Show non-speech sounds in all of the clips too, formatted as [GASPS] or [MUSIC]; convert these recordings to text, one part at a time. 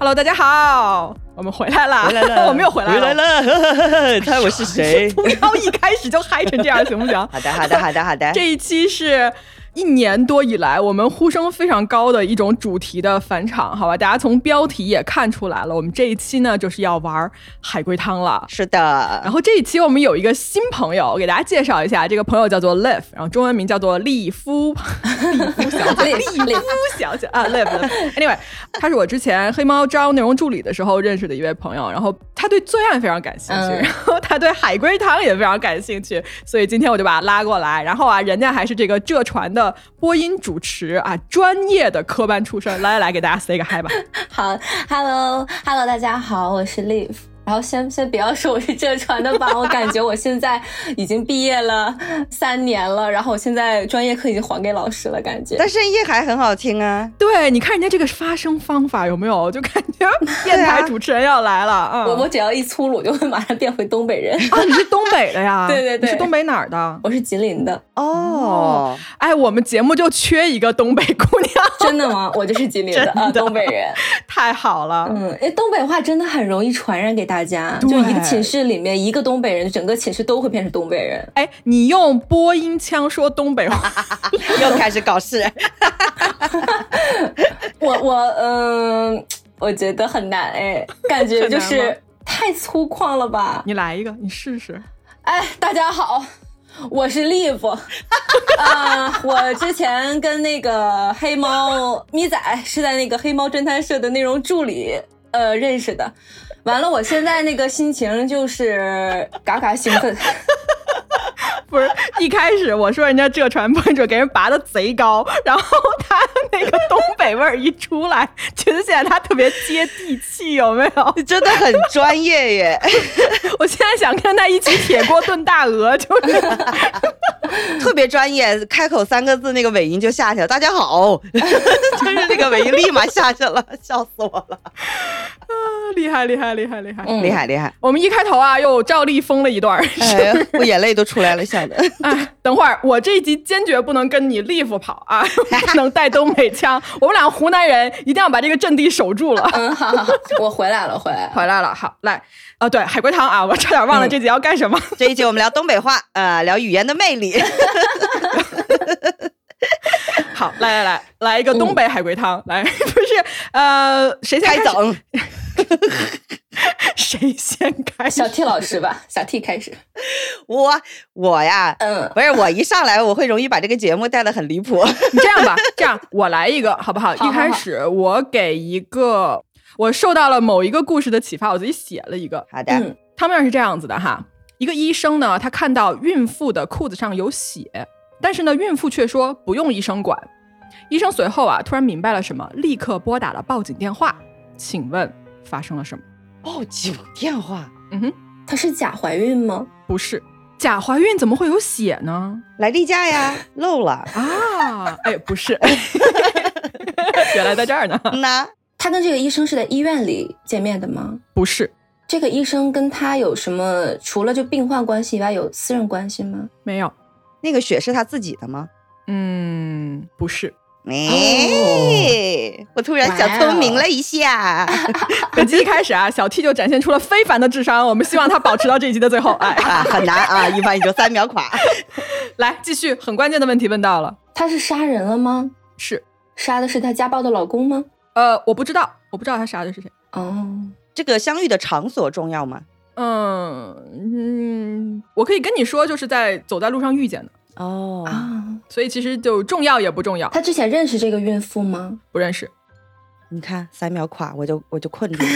Hello，大家好，我们回来了，回来了，[LAUGHS] 我们又回来了，回来了，[LAUGHS] 猜我是谁？[LAUGHS] 不要一开始就嗨成这样，行不行？好的，好的，好的，好的。这一期是。一年多以来，我们呼声非常高的一种主题的返场，好吧？大家从标题也看出来了，我们这一期呢就是要玩海龟汤了。是的。然后这一期我们有一个新朋友，我给大家介绍一下，这个朋友叫做 Live，然后中文名叫做利夫，利夫小姐，利夫小姐啊，Live。[LAUGHS] Anyway，他是我之前黑猫招内容助理的时候认识的一位朋友，然后他对罪案非常感兴趣，然后他对海龟汤也非常感兴趣，所以今天我就把他拉过来。然后啊，人家还是这个浙传的。播音主持啊，专业的科班出身，来来来，给大家 say 个 hi 吧。[LAUGHS] 好，hello，hello，大家好，我是 Live。然后先先不要说我是浙传的吧，我感觉我现在已经毕业了三年了，然后我现在专业课已经还给老师了，感觉。但声音还很好听啊。对，你看人家这个发声方法有没有？就感觉 [LAUGHS] 电台主持人要来了。嗯，我我只要一粗鲁，就会马上变回东北人。啊，你是东北的呀？[LAUGHS] 对对对，你是东北哪儿的？我是吉林的。哦，哎，我们节目就缺一个东北姑娘。真的吗？我就是吉林的 [LAUGHS] 啊，东北人。太好了。嗯，哎，东北话真的很容易传染给大家。就一个寝室里面一个东北人，整个寝室都会变成东北人。哎，你用播音腔说东北话，[LAUGHS] 又开始搞事。[LAUGHS] 我我嗯，我觉得很难哎，感觉就是太粗犷了吧？你来一个，你试试。哎，大家好，我是 Live。[LAUGHS] 啊，我之前跟那个黑猫咪仔是在那个黑猫侦探社的内容助理呃认识的。完了，我现在那个心情就是嘎嘎兴奋。[LAUGHS] 不是一开始我说人家浙传播者给人拔的贼高，然后他那个东北味儿一出来，觉得现在他特别接地气，有没有？你 [LAUGHS] 真的很专业耶！[LAUGHS] 我现在想跟他一起铁锅炖大鹅，就是 [LAUGHS] 特别专业，开口三个字那个尾音就下去了。大家好，[LAUGHS] 就是那个尾音立马下去了，笑死我了。啊，厉害厉害厉害厉害，厉害厉害！我们一开头啊，又照例疯了一段，我眼泪都出来了，笑的。[LAUGHS] 哎，等会儿我这一集坚决不能跟你立夫跑啊，[LAUGHS] 不能带东北腔。[LAUGHS] 我们俩湖南人一定要把这个阵地守住了。嗯，好，好好，[LAUGHS] 我回来了，回来，回来了。好，来，啊，对，海龟汤啊，我差点忘了这集要干什么。这一集我们聊东北话，呃，聊语言的魅力。好，来来来，来一个东北海龟汤，来，不是，呃，谁先开整？[LAUGHS] 谁先开？小 T 老师吧，[LAUGHS] 小 T 开始。我我呀，嗯，不是，我一上来我会容易把这个节目带的很离谱。[LAUGHS] 你这样吧，这样我来一个好不好？一开始我给一个，我受到了某一个故事的启发，我自己写了一个。好的，汤面是这样子的哈，一个医生呢，他看到孕妇的裤子上有血。但是呢，孕妇却说不用医生管。医生随后啊，突然明白了什么，立刻拨打了报警电话。请问发生了什么？报警电话？嗯哼，她是假怀孕吗？不是，假怀孕怎么会有血呢？来例假呀，[LAUGHS] 漏了啊！哎，不是，[LAUGHS] 原来在这儿呢。那她跟这个医生是在医院里见面的吗？不是，这个医生跟他有什么？除了就病患关系以外，有私人关系吗？没有。那个血是他自己的吗？嗯，不是。哎，我突然小聪明了一下。[LAUGHS] 本集一开始啊，小 T 就展现出了非凡的智商。我们希望他保持到这一集的最后。哎，很难啊，一般也就三秒垮。来，继续，很关键的问题问到了。他是杀人了吗？是。杀的是他家暴的老公吗？呃，我不知道，我不知道他杀的是谁。哦，这个相遇的场所重要吗？嗯嗯，我可以跟你说，就是在走在路上遇见的哦啊，所以其实就重要也不重要。他之前认识这个孕妇吗？不认识。你看三秒垮，我就我就困住了。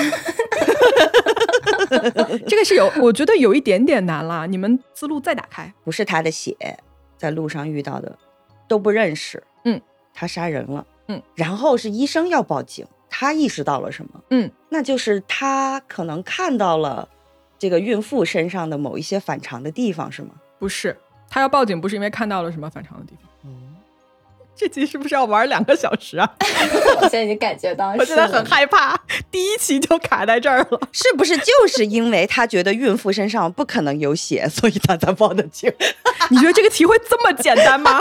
[LAUGHS] 这个是有，我觉得有一点点难了。你们思路再打开，不是他的血，在路上遇到的，都不认识。嗯，他杀人了。嗯，然后是医生要报警，他意识到了什么？嗯，那就是他可能看到了。这个孕妇身上的某一些反常的地方是吗？不是，他要报警不是因为看到了什么反常的地方。嗯，[LAUGHS] 这集是不是要玩两个小时啊？[LAUGHS] 我现在已经感觉到，我现在很害怕，第一期就卡在这儿了。是不是就是因为他觉得孕妇身上不可能有血，所以他才报的警？[LAUGHS] 你觉得这个题会这么简单吗？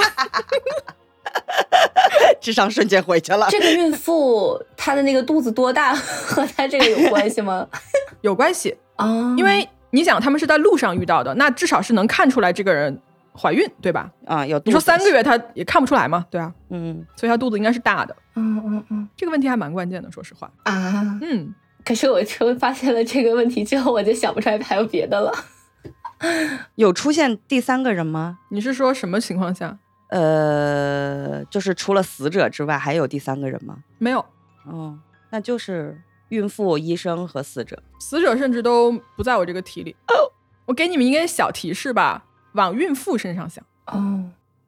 智商瞬间回去了。这个孕妇她的那个肚子多大和她这个有关系吗？有关系，啊，因为你想他们是在路上遇到的，那至少是能看出来这个人怀孕，对吧？啊，有你说三个月他也看不出来嘛，对啊，嗯，所以他肚子应该是大的。嗯嗯嗯这个问题还蛮关键的，说实话。啊，嗯，可是我就发现了这个问题之后，我就想不出来还有别的了。[LAUGHS] 有出现第三个人吗？你是说什么情况下？呃，就是除了死者之外，还有第三个人吗？没有，哦，那就是孕妇、医生和死者。死者甚至都不在我这个题里。哦我给你们一个小提示吧，往孕妇身上想。哦，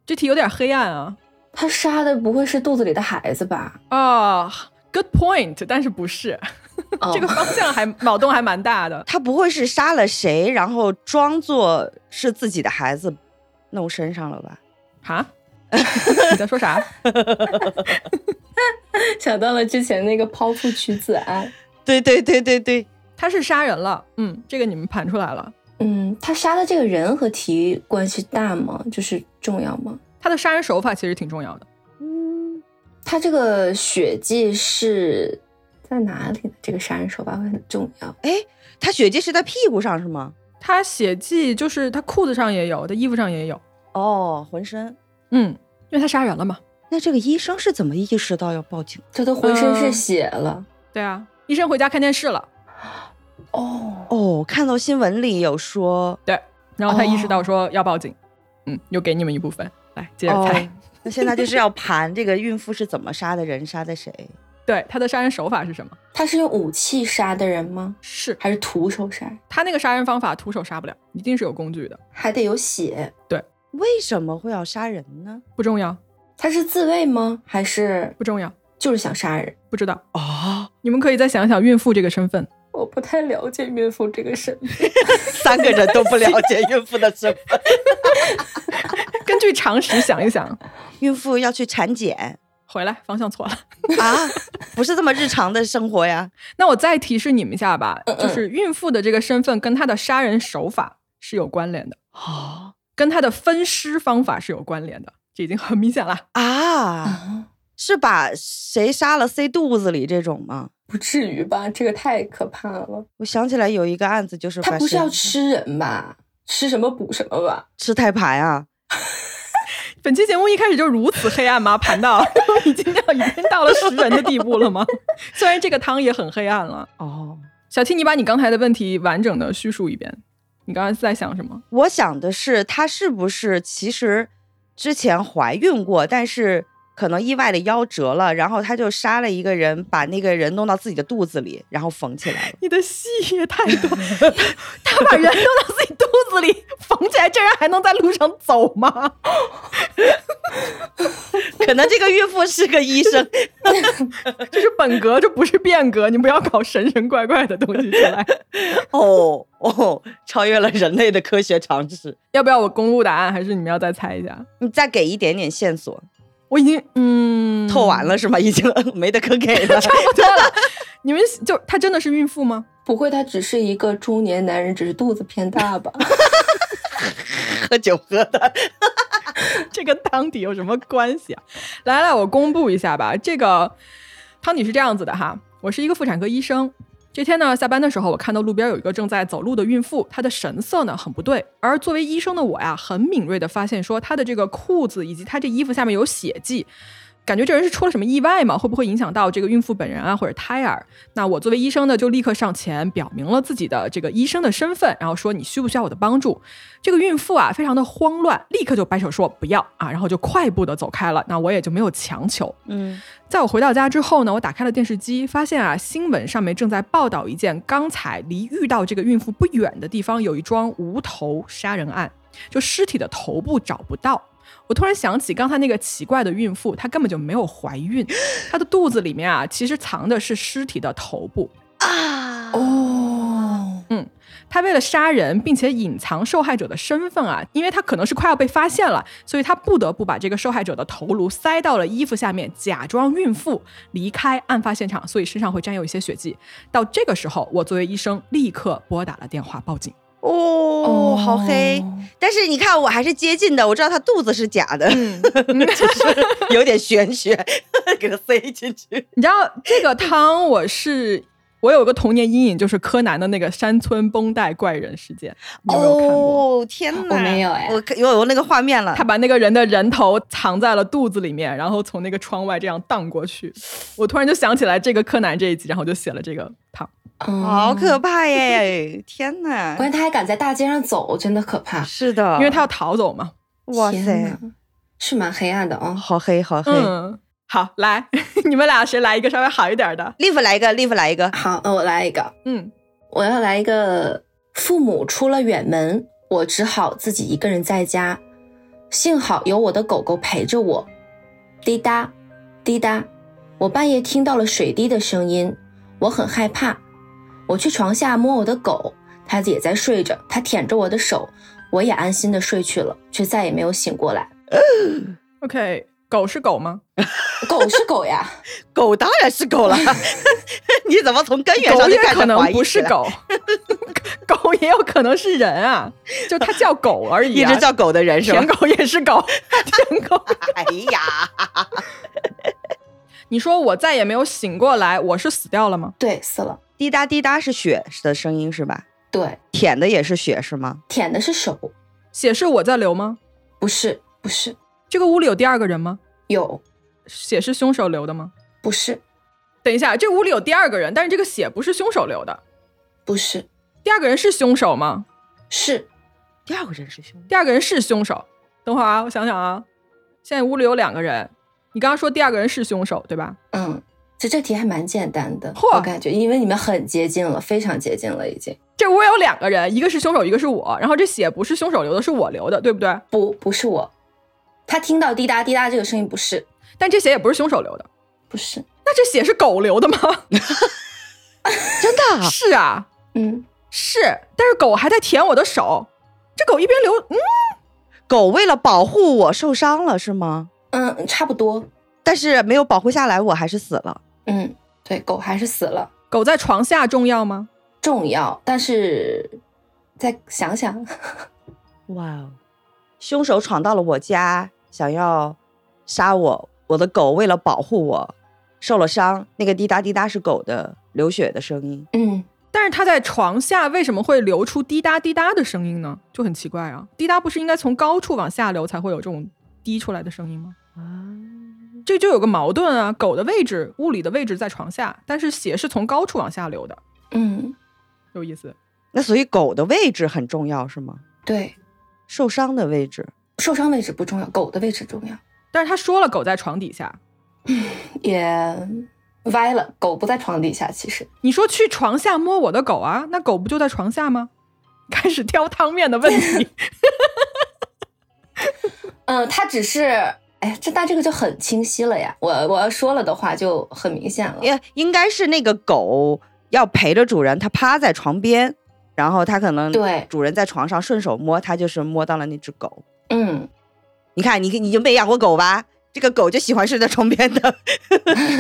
这题有点黑暗啊。他杀的不会是肚子里的孩子吧？啊、g o o d point，但是不是、哦这个方向还脑洞还蛮大的。他不会是杀了谁，然后装作是自己的孩子弄身上了吧？哈？[LAUGHS] 你在说啥？[LAUGHS] [LAUGHS] 想到了之前那个剖腹取子案。对对对对对，他是杀人了，嗯，这个你们盘出来了。嗯，他杀的这个人和题关系大吗？就是重要吗？他的杀人手法其实挺重要的，嗯，他这个血迹是在哪里的？这个杀人手法会很重要。哎，他血迹是在屁股上是吗？他血迹就是他裤子上也有，他衣服上也有，哦，浑身。嗯，因为他杀人了嘛。那这个医生是怎么意识到要报警？这都浑身是嗯血了。对啊，医生回家看电视了，哦，哦，看到新闻里有说，对，然后他意识到哦说要报警，嗯，又给你们一部分，来接着猜。哦，那现在就是要盘这个孕妇是怎么杀的人，杀的谁？对，他的杀人手法是什么？他是用武器杀的人吗？是还是徒手杀？他那个杀人方法徒手杀不了，一定是有工具的，还得有血。对为什么会要杀人呢？不重要，他是自卫吗？还是不重要，就是想杀人？不知道。哦，你们可以再想想孕妇这个身份，我不太了解孕妇这个身份。[LAUGHS] 三个人都不了解孕妇的身份。[LAUGHS] 根据常识想一想。[LAUGHS] 孕妇要去产检回来，方向错了。啊，不是这么日常的生活呀。那我再提示你们一下吧，嗯嗯就是孕妇的这个身份跟她的杀人手法是有关联的，哦跟她的分尸方法是有关联的，这已经很明显了。啊，啊，是把谁杀了塞肚子里这种吗？不至于吧？这个太可怕了。我想起来有一个案子，就是他不是要吃人吧？吃什么补什么吧？吃胎盘啊？[LAUGHS] 本期节目一开始就如此黑暗吗？盘到 [LAUGHS] 已经到已经到了食人的地步了吗？[LAUGHS] 虽然这个汤也很黑暗了。哦，小 T，你把你刚才的问题完整的叙述一遍。你刚才在想什么？我想的是，他是不是其实之前怀孕过，但是可能意外的夭折了，然后他就杀了一个人，把那个人弄到自己的肚子里，然后缝起来了。你的戏也太多，[LAUGHS] 他把人弄到自己肚子里缝起来，这人还能在路上走吗？[LAUGHS] 可能这个孕妇是个医生，[LAUGHS] 这是本格，这不是变革，你不要搞神神怪怪的东西出来。[LAUGHS] 哦哦，超越了人类的科学常识。要不要我公布答案，还是你们要再猜一下？你再给一点点线索，我已经嗯透完了是吗？已经没得可给了。差不多了。你们就他真的是孕妇吗？不会，他只是一个中年男人，只是肚子偏大吧？[LAUGHS] 喝酒喝的，[LAUGHS] 这跟汤底有什么关系啊？来来，我公布一下吧。这个汤底是这样子的哈，我是一个妇产科医生。这天呢，下班的时候，我看到路边有一个正在走路的孕妇，她的神色呢很不对。而作为医生的我呀，很敏锐的发现说，她的这个裤子以及她这衣服下面有血迹，感觉这人是出了什么意外吗？会不会影响到这个孕妇本人啊，或者胎儿？那我作为医生呢，就立刻上前表明了自己的这个医生的身份，然后说你需不需要我的帮助？这个孕妇啊，非常的慌乱，立刻就摆手说不要啊，然后就快步的走开了。那我也就没有强求。嗯，在我回到家之后呢，我打开了电视机，发现啊，新闻上面正在报道一件刚才离遇到这个孕妇不远的地方有一桩无头杀人案，就尸体的头部找不到。我突然想起刚才那个奇怪的孕妇，她根本就没有怀孕，她的肚子里面啊，其实藏的是尸体的头部。啊，哦，嗯，她为了杀人，并且隐藏受害者的身份啊，因为她可能是快要被发现了，所以她不得不把这个受害者的头颅塞到了衣服下面，假装孕妇离开案发现场，所以身上会沾有一些血迹。到这个时候，我作为医生立刻拨打了电话报警。哦，好黑。但是你看，我还是接近的，我知道他肚子是假的，嗯，[LAUGHS] 就是有点玄学，[LAUGHS] 给他塞进去。你知道这个汤，我是我有个童年阴影，就是柯南的那个山村绷带怪人事件，你有没有看过？哦，天哪！我没有哎我有有那个画面了他。把那个人的人头藏在了肚子里面，然后从那个窗外这样荡过去。我突然就想起来这个柯南这一集，然后我就写了这个汤。嗯好可怕耶！天哪！关键他还敢在大街上走，真的可怕。是的，因为他要逃走嘛。哇塞，是蛮黑暗的哦。好黑好黑。嗯，好，来，[LAUGHS] 你们俩谁来一个稍微好一点的？Live 来一个，Live 来一个。好，那我来一个，嗯，我要来一个。父母出了远门，我只好自己一个人在家。幸好有我的狗狗陪着我。滴答，滴答，我半夜听到了水滴的声音，我很害怕。我去床下摸我的狗，它也在睡着，它舔着我的手，我也安心的睡去了，却再也没有醒过来。OK，狗是狗吗？[LAUGHS] 狗是狗呀，狗当然是狗了，[LAUGHS] 你怎么从根源上就开始可能不是狗，[LAUGHS] 狗也有可能是人啊，就它叫狗而已、啊。一直叫狗的人是吧舔？狗也是狗，舔狗。哎呀，你说我再也没有醒过来，我是死掉了吗？对，死了。滴答滴答是血的声音是吧？对，舔的也是血是吗？舔的是手，血是我在流吗？不是，不是，这个屋里有第二个人吗？有，血是凶手流的吗？不是，等一下，这屋里有第二个人，但是这个血不是凶手流的。不是，第二个人是凶手吗？是第二个人是兄弟，第二个人是凶手。等会儿啊，我想想啊，现在屋里有两个人，你刚刚说第二个人是凶手对吧？嗯，其实这题还蛮简单的，嚯我感觉，因为你们很接近了，非常接近了，已经。这屋有两个人，一个是凶手，一个是我。然后这血不是凶手流的，是我流的，对不对？不，不是我，他听到滴答滴答这个声音，不是，但这血也不是凶手流的，不是，那这血是狗流的吗？[LAUGHS] 真的啊？是啊，嗯，是，但是狗还在舔我的手，这狗一边流，嗯，狗为了保护我受伤了是吗？嗯，差不多，但是没有保护下来，我还是死了。嗯，对，狗还是死了，狗在床下重要吗？重要，但是再想想，[LAUGHS] 哇哦！凶手闯到了我家，想要杀我。我的狗为了保护我，受了伤。那个滴答滴答是狗的流血的声音。嗯，但是它在床下为什么会流出滴答滴答的声音呢？就很奇怪啊！滴答不是应该从高处往下流才会有这种滴出来的声音吗？啊这就有个矛盾啊！狗的位置，物理的位置在床下，但是血是从高处往下流的，嗯，有意思。那所以狗的位置很重要是吗？对，受伤的位置。受伤位置不重要，狗的位置重要，但是他说了，狗在床底下。也歪了，狗不在床底下，其实，你说去床下摸我的狗啊？那狗不就在床下吗？开始挑汤面的问题。[LAUGHS] 嗯，他只是，哎，这但这个就很清晰了呀，我我要说了的话就很明显了，也应该是那个狗要陪着主人，它趴在床边，然后它可能对主人在床上顺手摸，它就是摸到了那只狗。嗯，你看，你你就没养过狗吧？这个狗就喜欢睡在床边的，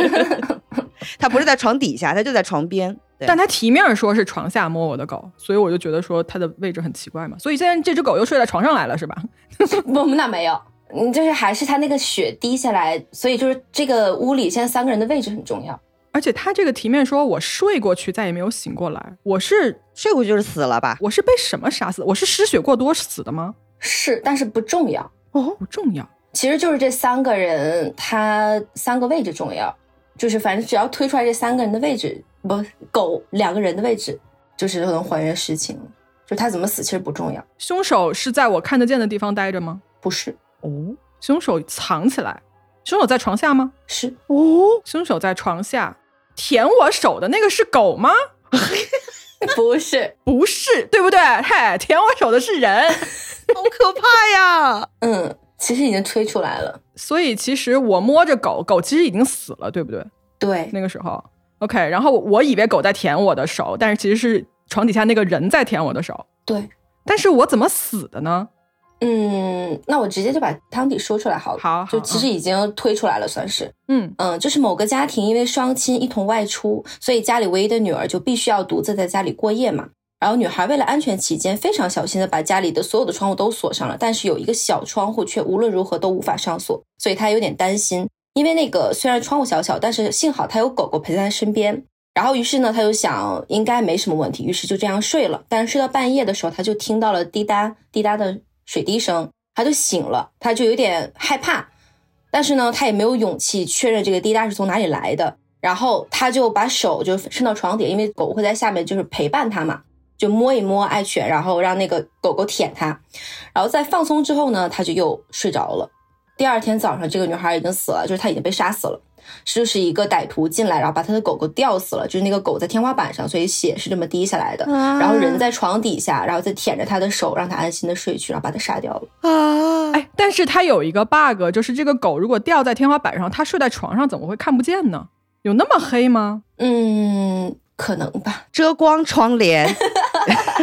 [LAUGHS] 它不是在床底下，它就在床边。对但它题面说是床下摸我的狗，所以我就觉得说它的位置很奇怪嘛。所以现在这只狗又睡在床上来了，是吧？[LAUGHS] 我们，那没有，嗯，就是还是它那个血滴下来，所以就是这个屋里现在三个人的位置很重要。而且他这个题面说我睡过去再也没有醒过来，我是睡过去就是死了吧？我是被什么杀死？我是失血过多死的吗？是，但是不重要。哦，不重要。其实就是这三个人，他三个位置重要，就是反正只要推出来这三个人的位置，不，狗两个人的位置，就是能还原实情。就他怎么死其实不重要，凶手是在我看得见的地方待着吗？不是，哦凶手藏起来。凶手在床下吗？是哦，凶手在床下舔我手的那个是狗吗？[LAUGHS] [LAUGHS] 不是？不是，对不对？嘿，舔我手的是人。[LAUGHS] 好可怕呀！嗯，其实已经吹出来了。所以其实我摸着狗，狗其实已经死了，对不对？对，那个时候，OK。然后我以为狗在舔我的手，但是其实是床底下那个人在舔我的手。对，但是我怎么死的呢？嗯，那我直接就把汤底说出来好了。好好就其实已经推出来了，算是。嗯，嗯，就是某个家庭因为双亲一同外出，所以家里唯一的女儿就必须要独自在家里过夜嘛。然后女孩为了安全起见，非常小心的把家里的所有的窗户都锁上了，但是有一个小窗户却无论如何都无法上锁，所以她有点担心。因为那个虽然窗户小小，但是幸好她有狗狗陪在她身边。然后于是呢，她就想应该没什么问题，于是就这样睡了。但是睡到半夜的时候，她就听到了滴答滴答的水滴声，他就醒了，他就有点害怕，但是呢，他也没有勇气确认这个滴答是从哪里来的。然后他就把手就伸到床底，因为狗会在下面就是陪伴他嘛，就摸一摸爱犬，然后让那个狗狗舔它。然后在放松之后呢，他就又睡着了。第二天早上，这个女孩已经死了，就是她已经被杀死了。就是一个歹徒进来，然后把他的狗狗吊死了，就是那个狗在天花板上，所以血是这么滴下来的。然后人在床底下，然后再舔着他的手，让他安心的睡去，然后把他杀掉了。啊，哎，但是他有一个 bug，就是这个狗如果吊在天花板上，它睡在床上怎么会看不见呢？有那么黑吗？嗯，可能吧。遮光窗帘，[LAUGHS]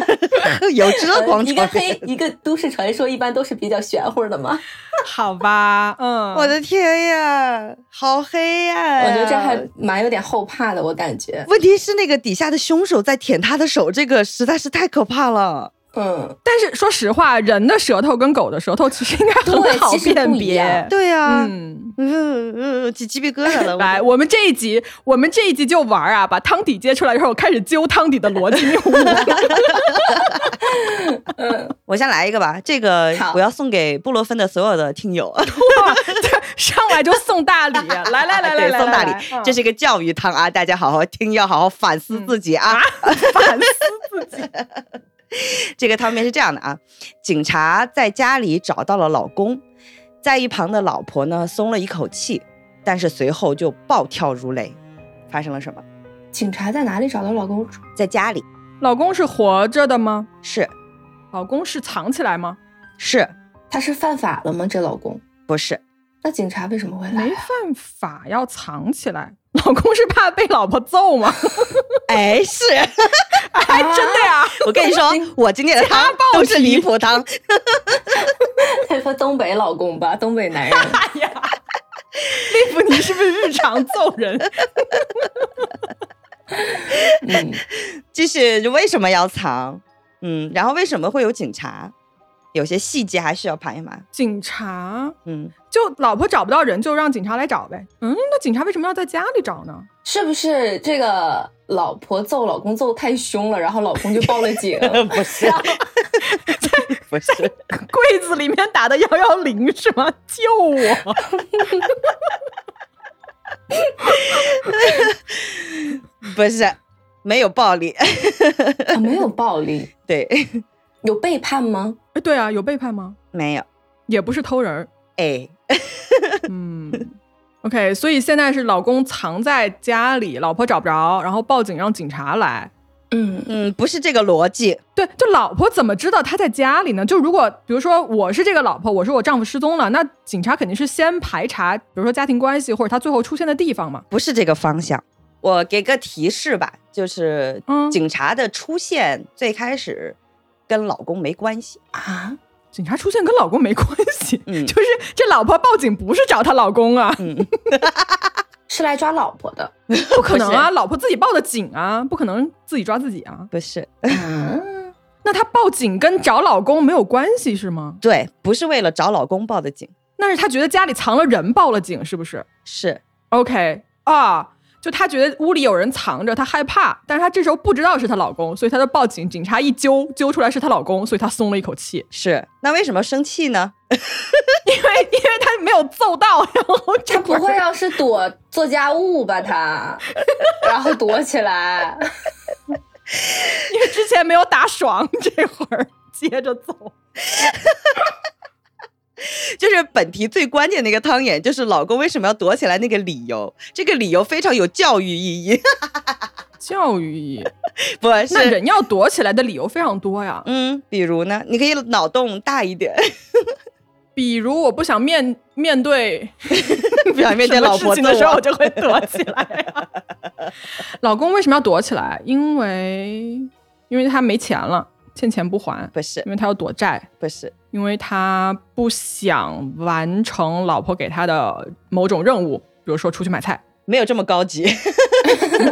[LAUGHS] 有遮光呃一个。黑，一个都市传说，一般都是比较玄乎的嘛。[LAUGHS] 好吧，嗯，[LAUGHS] 我的天呀，好黑呀！我觉得这还蛮有点后怕的，我感觉。问题是那个底下的凶手在舔他的手，这个实在是太可怕了。嗯，但是说实话，人的舌头跟狗的舌头其实应该很对好辨别样。对呀、嗯，嗯嗯，起鸡皮疙瘩了。来，我我们这一集，我们这一集就玩啊，把汤底揭出来之后，开始揪汤底的逻辑谬误。我先来一个吧，这个好我要送给布洛芬的所有的听友。上来就送大礼，来来来来对，来，送大礼这是一个教育汤啊，大家好好听，要好好反思自己啊。反思自己。[LAUGHS] 这个汤面是这样的啊，警察在家里找到了老公，在一旁的老婆呢松了一口气，但是随后就暴跳如雷。发生了什么？警察在哪里找到老公？在家里老公是活着的吗？是老公是藏起来吗？是他是犯法了吗？这老公？不是？那警察为什么会来没啊？犯法，要藏起来。老公是怕被老婆揍吗？[LAUGHS] 哎，是 [LAUGHS] 哎，真的呀！我跟你说，我今天的汤都是离谱汤。[LAUGHS] 他说东北老公吧，东北男人。哎呀，利弗，你是不是日常揍人？嗯，就是为什么要藏？嗯，然后为什么会有警察？有些细节还是要盘一盘。警察嗯，就老婆找不到人，就让警察来找呗。嗯，那警察为什么要在家里找呢？是不是这个老婆揍老公揍太凶了，然后老公就报了警？[LAUGHS] 不是，不是，柜子里面打的幺幺零是吗？救我！[LAUGHS] 不是，没有暴力。啊没有暴力，对，有背叛吗？哎，对啊，有背叛吗？没有。也不是偷人儿。哎，[LAUGHS] 嗯，OK，所以现在是老公藏在家里，老婆找不着，然后报警让警察来。嗯，嗯，不是这个逻辑。对，就老婆怎么知道他在家里呢？就如果比如说我是这个老婆，我说我丈夫失踪了，那警察肯定是先排查，比如说家庭关系或者他最后出现的地方嘛。不是这个方向。我给个提示吧，就是嗯警察的出现最开始跟老公没关系。啊，警察出现跟老公没关系，嗯。[LAUGHS] 就是这老婆报警不是找她老公啊，嗯，[LAUGHS] 是来抓老婆的。不可能啊，老婆自己报的警啊，不可能自己抓自己啊。不是，嗯，[LAUGHS] 那她报警跟找老公没有关系是吗？对，不是为了找老公报的警，那是她觉得家里藏了人报了警，是不是？是？OK。啊，就她觉得屋里有人藏着，她害怕，但是她这时候不知道是她老公，所以她就报警。警察一揪，揪出来是她老公，所以她松了一口气，是。那为什么生气呢？[LAUGHS] 因为因为她没有揍到，然后这他不会要是躲做家务吧？他，[LAUGHS] 然后躲起来。因为之前没有打爽，这会儿接着走。就是本题最关键的一个汤眼，就是老公为什么要躲起来那个理由。这个理由非常有教育意义，[LAUGHS] 教育意义，不是那是？人要躲起来的理由非常多呀。嗯，比如呢，你可以脑洞大一点，[LAUGHS] 比如我不想面面对不想面对老婆的时候，我我就会躲起来。[LAUGHS] 老公为什么要躲起来？因为因为他没钱了，欠钱不还，不是因为他要躲债，不是，因为他不想完成老婆给他的某种任务，比如说出去买菜，没有这么高级。[LAUGHS]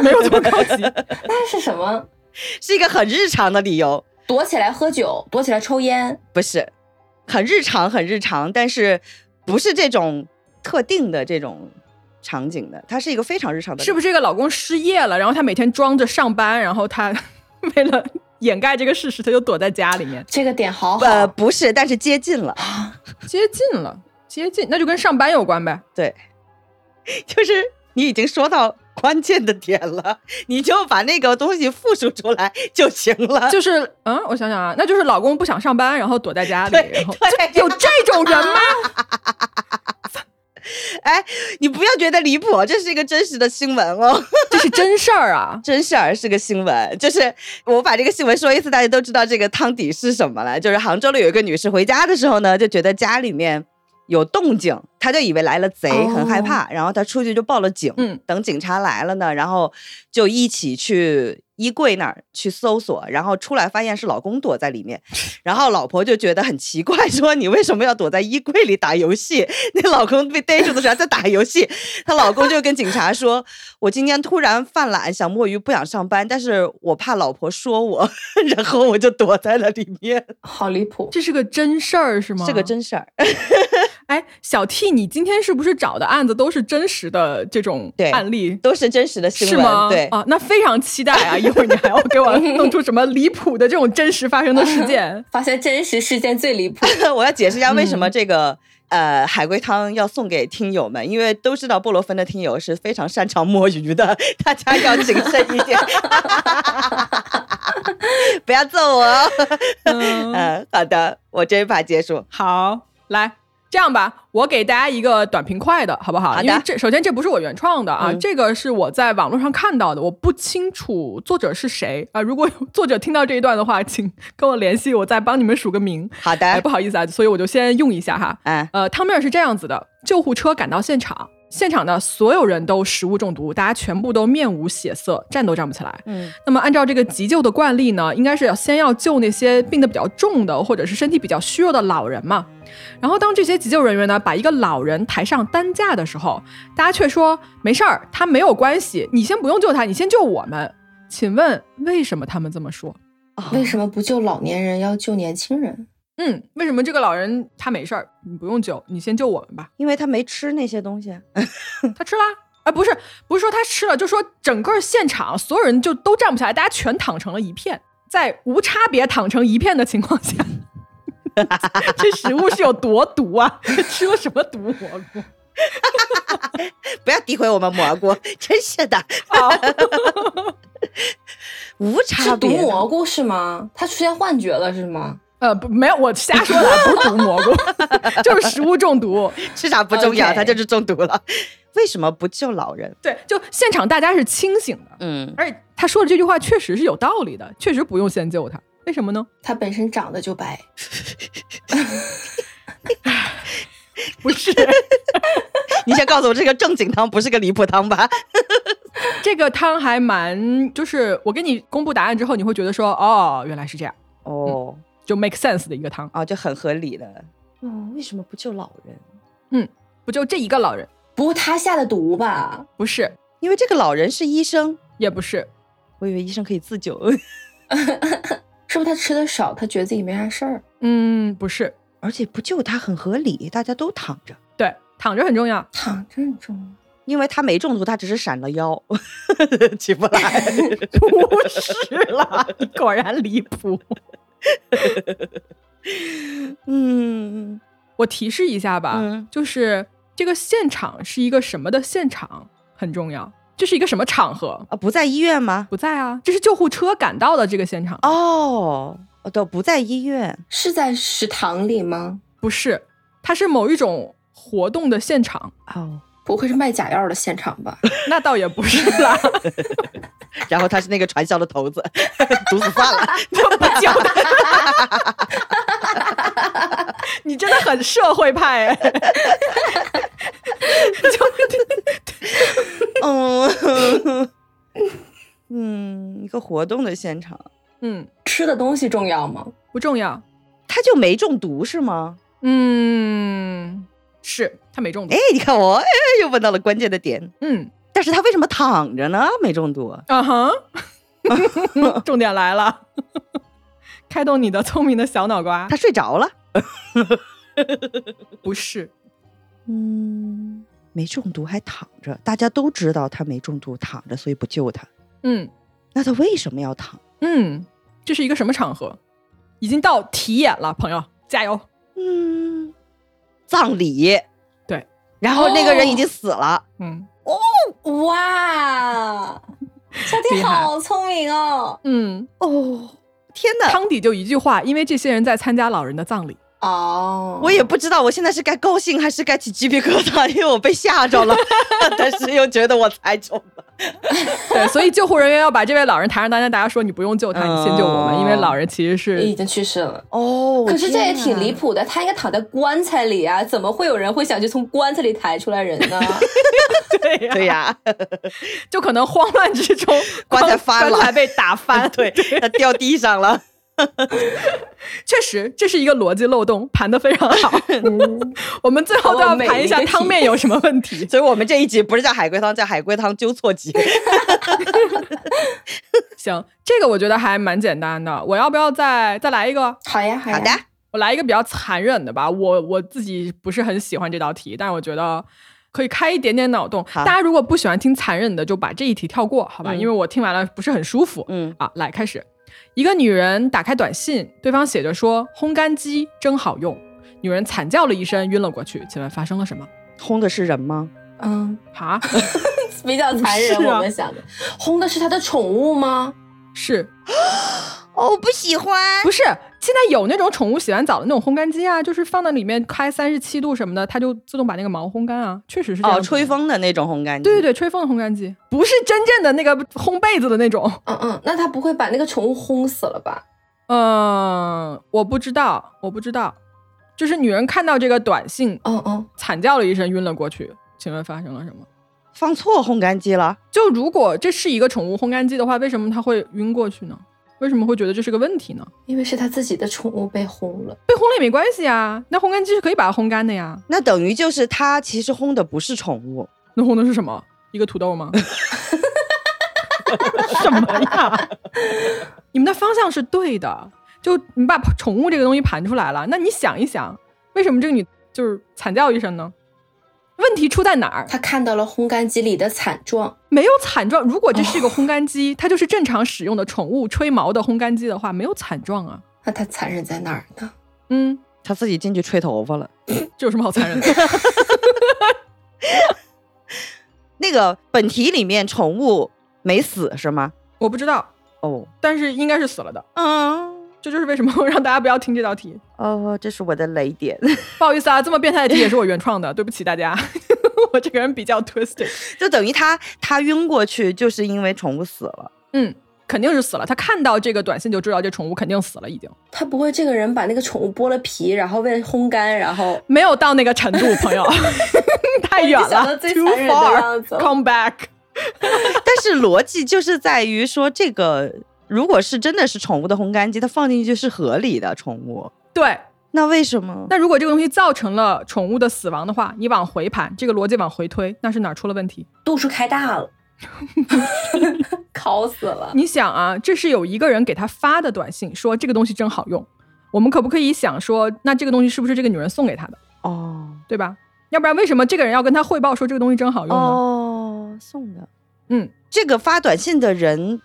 没有这么高级。[LAUGHS] 那是什么？是一个很日常的理由，躲起来喝酒，躲起来抽烟，不是很日常，很日常，但是不是这种特定的这种场景的，它是一个非常日常的，是不是这个老公失业了，然后他每天装着上班，然后他 [LAUGHS] 为了掩盖这个事实，他就躲在家里面，这个点好好。呃，不是，但是接近了，[LAUGHS] 接近了，接近，那就跟上班有关呗。对，[LAUGHS] 就是你已经说到关键的点了，[LAUGHS] 你就把那个东西复述出来就行了。就是，嗯，我想想啊，那就是老公不想上班，然后躲在家里，对然后对有这种人吗？[LAUGHS] 哎，你不要觉得离谱，这是一个真实的新闻哦，[LAUGHS] 这是真事儿啊！[LAUGHS] 真事儿是个新闻。就是我把这个新闻说一次，大家都知道这个汤底是什么了。就是杭州的有一个女士回家的时候呢，就觉得家里面有动静，她就以为来了贼，哦很害怕，然后她出去就报了警。嗯，等警察来了呢，然后就一起去衣柜那儿去搜索，然后出来发现是老公躲在里面，[LAUGHS] 然后老婆就觉得很奇怪，说你为什么要躲在衣柜里打游戏？[LAUGHS] 那老公被逮住的时候还在打游戏，她老公就跟警察说，我今天突然犯懒，想摸鱼，不想上班，但是我怕老婆说我，[LAUGHS] 然后我就躲在了里面，好离谱。这是个真事儿是吗？是个。真事儿。哎，小 T，你今天是不是找的案子都是真实的这种对案例？都是真实的新闻，是吗？对，啊，那非常期待啊！一会儿你还要给我 [LAUGHS] 弄出什么离谱的这种真实发生的事件？[LAUGHS] 发现真实事件最离谱，[LAUGHS] 我要解释一下为什么嗯这个、呃海龟汤要送给听友们，因为都知道布洛芬的听友是非常擅长摸鱼的，大家要谨慎一点，不要揍我嗯，好的，我这一把结束。好，来。这样吧，我给大家一个短平快的，好不好？好的因为这首先这不是我原创的啊，嗯这个是我在网络上看到的，我不清楚作者是谁啊。如果有作者听到这一段的话，请跟我联系，我再帮你们署个名。好哎，的不，好意思啊，所以我就先用一下哈。哎呃，汤面是这样子的：救护车赶到现场，现场的所有人都食物中毒，大家全部都面无血色，站都站不起来。嗯那么按照这个急救的惯例呢，应该是要先要救那些病得比较重的，或者是身体比较虚弱的老人嘛。然后当这些急救人员呢把一个老人抬上担架的时候，大家却说没事儿，他没有关系，你先不用救他，你先救我们。请问为什么他们这么说？为什么不救老年人，要救年轻人？嗯，为什么这个老人他没事儿，你不用救，你先救我们吧？因为他没吃那些东西。[LAUGHS] 他吃了？啊，不是，不是说他吃了，就说整个现场所有人就都站不起来，大家全躺成了一片，在无差别躺成一片的情况下，[LAUGHS] 这食物是有多毒啊？[LAUGHS] 吃了什么毒蘑菇？不要诋毁我们蘑菇，真是的，啊，无差是毒。蘑菇是吗？他出现幻觉了是吗？呃，不，没有，我瞎说的，不是毒蘑菇，[LAUGHS] 就是食物中毒。吃啥不重要他就是中毒了。为什么不救老人？对，就现场大家是清醒的，嗯，而且他说的这句话确实是有道理的，确实不用先救他。为什么呢？他本身长得就白，[LAUGHS] 不是 [LAUGHS] 你先告诉我这个正经汤不是个离谱汤吧？这个汤还蛮，就是我给你公布答案之后，你会觉得说，哦，原来是这样，哦，就 make sense 的一个汤。啊，就很合理的。嗯，为什么不救老人？嗯不就这一个老人？不是他下的毒吧？不是，因为这个老人是医生，也不是，我以为医生可以自救，[LAUGHS] 是不是他吃的少，他觉得自己没啥事儿？嗯，不是，而且不救他很合理，大家都躺着，对，躺着很重要。躺着很重要。因为他没中毒，他只是闪了腰，[LAUGHS] 起不来。[LAUGHS] 不是啦，果然离谱。[LAUGHS] 嗯我提示一下吧，嗯就是这个现场是一个什么的现场很重要，这是一个什么场合？啊，不在医院吗？不在啊，这是救护车赶到的这个现场，哦，哦，都不在医院。是在食堂里吗？不是，它是某一种活动的现场，哦，不会是卖假药的现场吧？[LAUGHS] 那倒也不是啦，[LAUGHS] 然后他是那个传销的头子，[LAUGHS] 毒死算了。[LAUGHS] 我不救他。你真的很社会派哎！[LAUGHS] 嗯嗯，一个活动的现场，嗯，吃的东西重要吗？不重要。他就没中毒是吗？嗯，是他没中毒哎。，你看我哎又问到了关键的点。嗯，但是他为什么躺着呢？没中毒？啊哈，[LAUGHS] 重点来了，开动你的聪明的小脑瓜他。睡着了。不是，嗯，没中毒还躺着，大家都知道他没中毒躺着，所以不救他。嗯那他为什么要躺？嗯，这是一个什么场合？已经到题眼了，朋友，加油！嗯，葬礼。对，然后那个人已经死了。嗯哇，小厉害天好聪明哦！嗯，哦，天哪！汤底就一句话，因为这些人在参加老人的葬礼。哦，我也不知道我现在是该高兴还是该起鸡皮疙瘩，[LAUGHS] 因为我被吓着了，[LAUGHS] 但是又觉得我猜中了。[LAUGHS] 对，所以救护人员要把这位老人抬上担架，大家说你不用救他，你先救我们，因为老人其实是已经去世了。哦，可是这也挺离。谱的，他应该躺在棺材里啊，怎么会有人会想去从棺材里抬出来人呢？对呀、对呀，就可能慌乱之中棺材翻了棺材被打翻。对，他掉地上了。[LAUGHS] 确实这是一个逻辑漏洞，盘的非常好。[LAUGHS] 我们最后都要盘一下汤面有什么问题。[LAUGHS] 所以我们这一集不是叫海龟汤，叫海龟汤纠错集。行，这个我觉得还蛮简单的。我要不要再再来一个？好呀，好呀，好的，我来一个比较残忍的吧。我我自己不是很喜欢这道题，但是我觉得可以开一点点脑洞。大家如果不喜欢听残忍的，就把这一题跳过，好吧？嗯因为我听完了不是很舒服。嗯，啊，来开始。一个女人打开短信，对方写着说“烘干机真好用”，女人惨叫了一声，晕了过去。请问发生了什么？烘的是人吗？嗯，哈，[LAUGHS] 比较残忍，啊我们想的。烘的是他的宠物吗？是 [GASPS] 哦，不喜欢。不是？现在有那种宠物洗完澡的那种烘干机啊，就是放到里面开三十七度什么的，它就自动把那个毛烘干啊，确实是这样哦，吹。风的那种烘干机。对对对，吹风的烘干机，不是真正的那个烘被子的那种。嗯嗯，那它不会把那个宠物烘死了吧？[LAUGHS] 嗯，我不知道，我不知道。就是女人看到这个短信，嗯嗯，惨叫了一声，晕了过去。请问发生了什么？放错烘干机了。就如果这是一个宠物烘干机的话，为什么它会晕过去呢？为什么会觉得这是个问题呢？因为是他自己的宠物被烘了。被烘了也没关系啊，那烘干机是可以把它烘干的呀。那等于就是他其实烘的不是宠物，那烘的是什么？一个土豆吗？[LAUGHS] 什么呀？[LAUGHS] 你们的方向是对的，就你把宠物这个东西盘出来了，那你想一想，为什么这个女就是惨叫一声呢？问题出在哪儿？他看到了烘干机里的惨状，没有惨状。如果这是一个烘干机，它就是正常使用的宠物吹毛的烘干机的话，没有惨状啊。那它残忍在哪儿呢？嗯，他自己进去吹头发了。[LAUGHS] 这有什么好残忍的？[LAUGHS] 那个本题里面宠物没死是吗？我不知道，哦，但是应该是死了的。嗯，这就是为什么我 [LAUGHS] 让大家不要听这道题。哦，这是我的雷点。[LAUGHS] 不好意思啊，这么变态的题也是我原创的，对不起大家。[LAUGHS] 我这个人比较 twisted。就等于他他晕过去，就是因为宠物死了。嗯，肯定是死了。他看到这个短信就知道这宠物肯定死了，已经他不会这个人把那个宠物剥了皮，然后为了烘干，然后没有到那个程度，朋友，太远了，too far。Come back。但是逻辑就是在于说，这个如果是真的是宠物的烘干机，它放进去是合理的宠物。对，那为什么？那如果这个东西造成了宠物的死亡的话，你往回盘，这个逻辑往回推，那是哪儿出了问题？度数开大了，[LAUGHS] 烤死了。你想啊，这是有一个人给他发的短信，说这个东西真好用。我们可不可以想说，那这个东西是不是这个女人送给他的，哦对吧？要不然为什么这个人要跟他汇报说这个东西真好用呢？哦，送的。嗯，这个发短信的人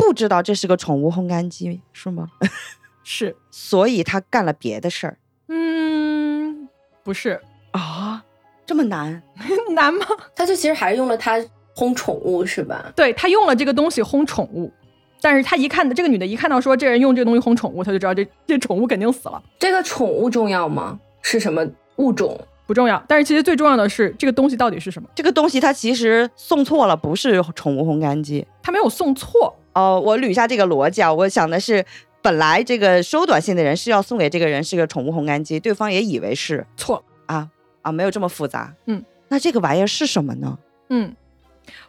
不知道这是个宠物烘干机是吗？[LAUGHS] 是，所以他干了别的事儿嗯，不是啊？这么难？[LAUGHS] 难吗？他就其实还是用了它烘宠物是吧？对他用了这个东西烘宠物，但是他一看这个女的一看到说这人用这个东西烘宠物，他就知道这这宠物肯定死了，这个宠物重要吗？是什么物种？不重要。但是其实最重要的是这个东西到底是什么，这个东西它其实送错了，不是宠物烘干机。它没有送错。哦，我捋一下这个逻辑啊，我想的是，本来这个收短信的人是要送给这个人是个宠物烘干机，对方也以为是错，啊啊，没有这么复杂。嗯，那这个玩意儿是什么呢？嗯，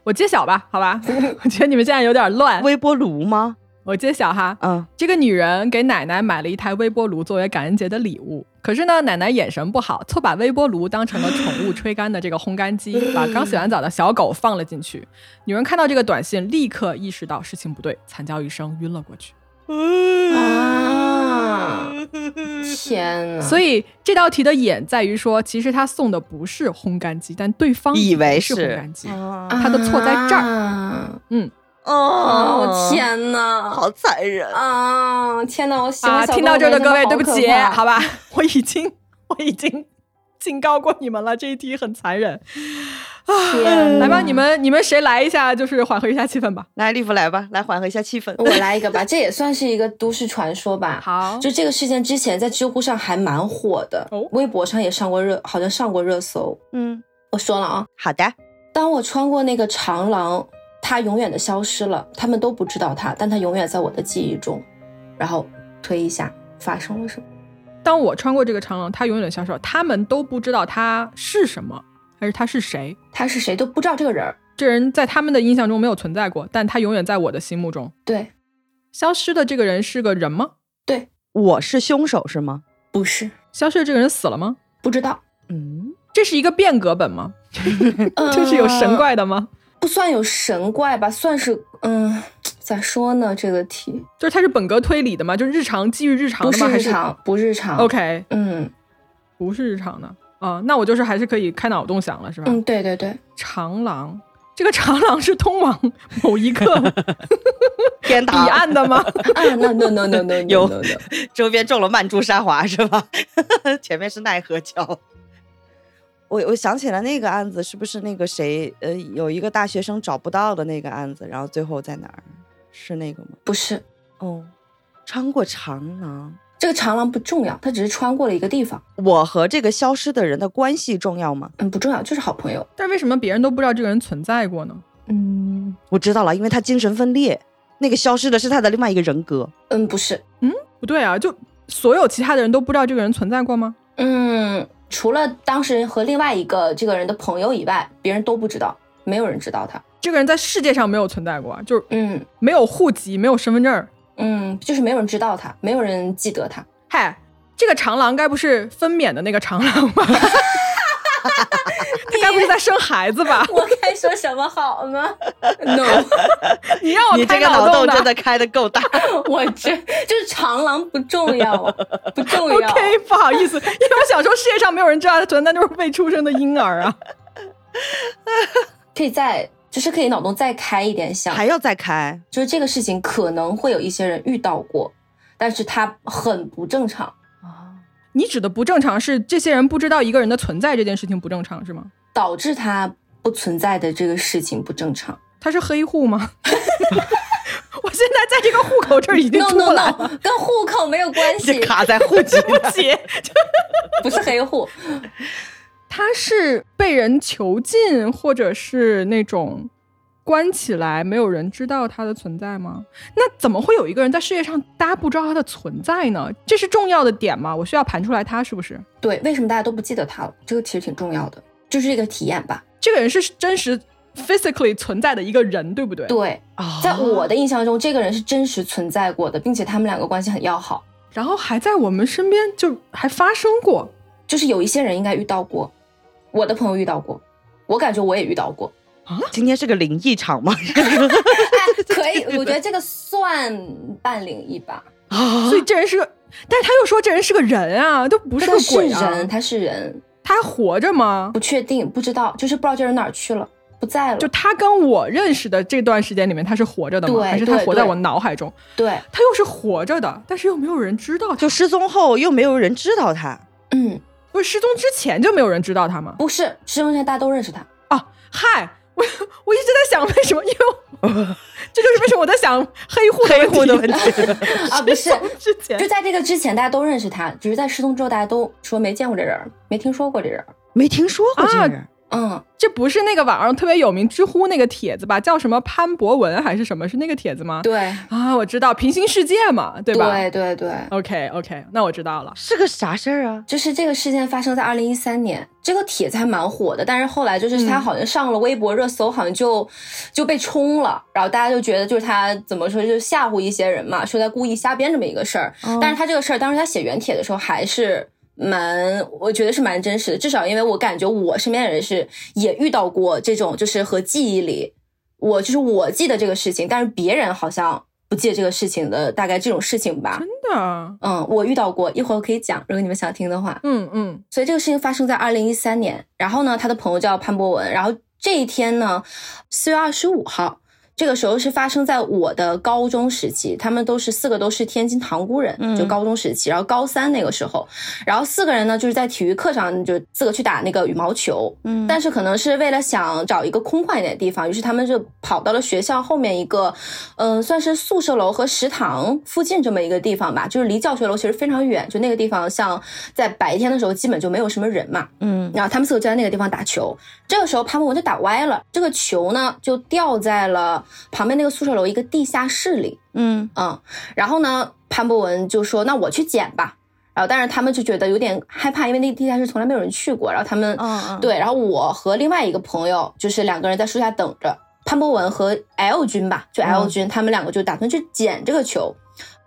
我揭晓吧，好吧？[LAUGHS] 我觉得你们现在有点乱。微波炉吗？我揭晓哈，嗯，这个女人给奶奶买了一台微波炉作为感恩节的礼物，可是呢，奶奶眼神不好，错把微波炉当成了宠物吹干的这个烘干机，把刚洗完澡的小狗放了进去。[LAUGHS] 女人看到这个短信，立刻意识到事情不对，惨叫一声晕了过去。啊！天哪！所以这道题的眼在于说，其实他送的不是烘干机，但对方以为是是烘干机。啊他的错在这儿啊！嗯哦，天哪！好残忍！啊！天哪！我喜欢听到这儿的各位，对不起，好好吧，我已经我已经警告过你们了，这一题很残忍。啊来吧，你们你们谁来一下，就是缓和一下气氛吧。来，丽芙来吧，来缓和一下气氛。我来一个吧，这也算是一个都市传说吧。好就这个事件之前在知乎上还蛮火的，哦微博上也上过热，好像上过热搜。嗯，我说了啊，好的。当我穿过那个长廊，它永远的消失了，他们都不知道他，但他永远在我的记忆中。然后推一下，发生了什么？当我穿过这个长廊，他永远的消失了，他们都不知道他是什么，还是他是谁。他是谁都不知道这个人儿。这人在他们的印象中没有存在过，但他永远在我的心目中。对消失的这个人是个人吗？对，我是凶手是吗？不是，消失的这个人死了吗？不知道，嗯，这是一个变革本吗？呃 [LAUGHS] 这是有神怪的吗？不算有神怪吧，算是嗯，[TSK] 咋说呢？这个题就是它是本格推理的嘛？就是日常基于日常不的吗？还是是日常，不日常。OK，嗯不是日常的啊、那我就是还是可以开脑洞想了，是吧？嗯，对对对，长廊，这个长廊是通往某一个 [LAUGHS] 天堂岸的吗？[LAUGHS] 啊，no no no no no 有 no no，周边种了曼珠沙华是吧？[LAUGHS] 前面是奈何桥。我我想起来那个案子，是不是那个谁呃有一个大学生找不到的那个案子，然后最后在哪儿？是那个吗？不是哦，穿过长廊。这个长廊不重要，他只是穿过了一个地方，我和这个消失的人的关系重要吗？嗯，不重要，就是好朋友。但为什么别人都不知道这个人存在过呢？嗯我知道了，因为他精神分裂，那个消失的是他的另外一个人格。嗯，不是，嗯不对啊，就所有其他的人都不知道这个人存在过吗？嗯，除了当事人和另外一个这个人的朋友以外，别人都不知道，没有人知道他。这个人在世界上没有存在过啊，就是嗯没有户籍，没有身份证儿。嗯，就是没有人知道他，没有人记得他。嗨，这个长廊该不是分娩的那个长廊吧？[LAUGHS] [LAUGHS] 他该不是在生孩子吧？[LAUGHS] 我该说什么好呢？No，[LAUGHS] 你让我你这开个脑洞真的开的够大。我这就是长廊不重要啊，不重要。OK，不好意思，因为我想说世界上没有人知道他存在，就是未出生的婴儿啊。可以再就是可以脑洞再开一点想，还要再开，就是这个事情可能会有一些人遇到过，但是他很不正常，你指的不正常是这些人不知道一个人的存在这件事情不正常是吗？导致他不存在的这个事情不正常。他是黑户吗？[LAUGHS] 我现在在这个户口这儿已经 No no no，跟户口没有关系，卡在户籍不起，不是黑户。[LAUGHS] 他是被人囚禁，或者是那种关起来，没有人知道他的存在吗？那怎么会有一个人在世界上大家不知道他的存在呢？这是重要的点吗？我需要盘出来他是不是？对，为什么大家都不记得他了？这个其实挺重要的，就是这个体验吧。这个人是真实 physically 存在的一个人，对不对？对，在我的印象中，这个人是真实存在过的，并且他们两个关系很要好。然后还在我们身边，就还发生过。就是有一些人应该遇到过，我的朋友遇到过，我感觉我也遇到过。今天是个灵异场吗？哎，[LAUGHS] 可以，我觉得这个算半灵异吧。啊所以这人是个，但是他又说这人是个人啊，都不是个鬼啊。人，他是人，他还活着吗不？确定，不知道，就是不知道这人哪儿去了，不在了。就他跟我认识的这段时间里面，他是活着的吗？还是他活在我脑海中？对，他又是活着的，但是又没有人知道他。就失踪后又没有人知道他，嗯，不是失踪之前就没有人知道他吗？不是，失踪前大家都认识他。哦，嗨，我 [LAUGHS] 我一直在想为什么，因为这就是为什么我在想黑户黑户的问问题。啊，不是，[LAUGHS] 之前就在这个之前，大家都认识他，只是在失踪之后，大家都说没见过这人，没听说过这人。没听说过这啊人，嗯，这不是那个网上特别有名知乎那个帖子吧？叫什么潘博文还是什么？是那个帖子吗？对，啊，我知道平行世界嘛，对吧？对对对，OK OK，那我知道了。是个啥事儿啊？就是这个事件发生在二零一三年，这个帖子还蛮火的，但是后来就是他好像上了微博热搜，好像就就被冲了，然后大家就觉得就是他怎么说，就吓唬一些人嘛，说他故意瞎编这么一个事儿。但是他这个事儿，当时他写原帖的时候还是。蛮，我觉得是蛮真实的，至少因为我感觉我身边的人是也遇到过这种，就是和记忆里，我就是我记得这个事情，但是别人好像不记得这个事情的，大概这种事情吧。真的？嗯，我遇到过，一会儿我可以讲，如果你们想听的话。嗯嗯所以这个事情发生在二零一三年，然后呢，他的朋友叫潘博文，然后这一天呢，四月二十五号，这个时候是发生在我的高中时期，他们都是四个都是天津塘沽人，就高中时期，然后高三那个时候，然后四个人呢就是在体育课上就四个去打那个羽毛球，嗯。但是可能是为了想找一个空旷一点的地方，于是他们就跑到了学校后面一个，嗯、算是宿舍楼和食堂附近这么一个地方吧，就是离教学楼其实非常远，就那个地方像在白天的时候基本就没有什么人嘛，嗯。然后他们四个就在那个地方打球。这个时候潘博文就打歪了，这个球呢就掉在了旁边那个宿舍楼一个地下室里。嗯嗯，然后呢，潘博文就说：“那我去捡吧。”然后，但是他们就觉得有点害怕，因为那个地下室从来没有人去过。然后他们，嗯嗯对，然后我和另外一个朋友就是两个人在树下等着。潘博文和 L 君吧，就 L 嗯君，他们两个就打算去捡这个球。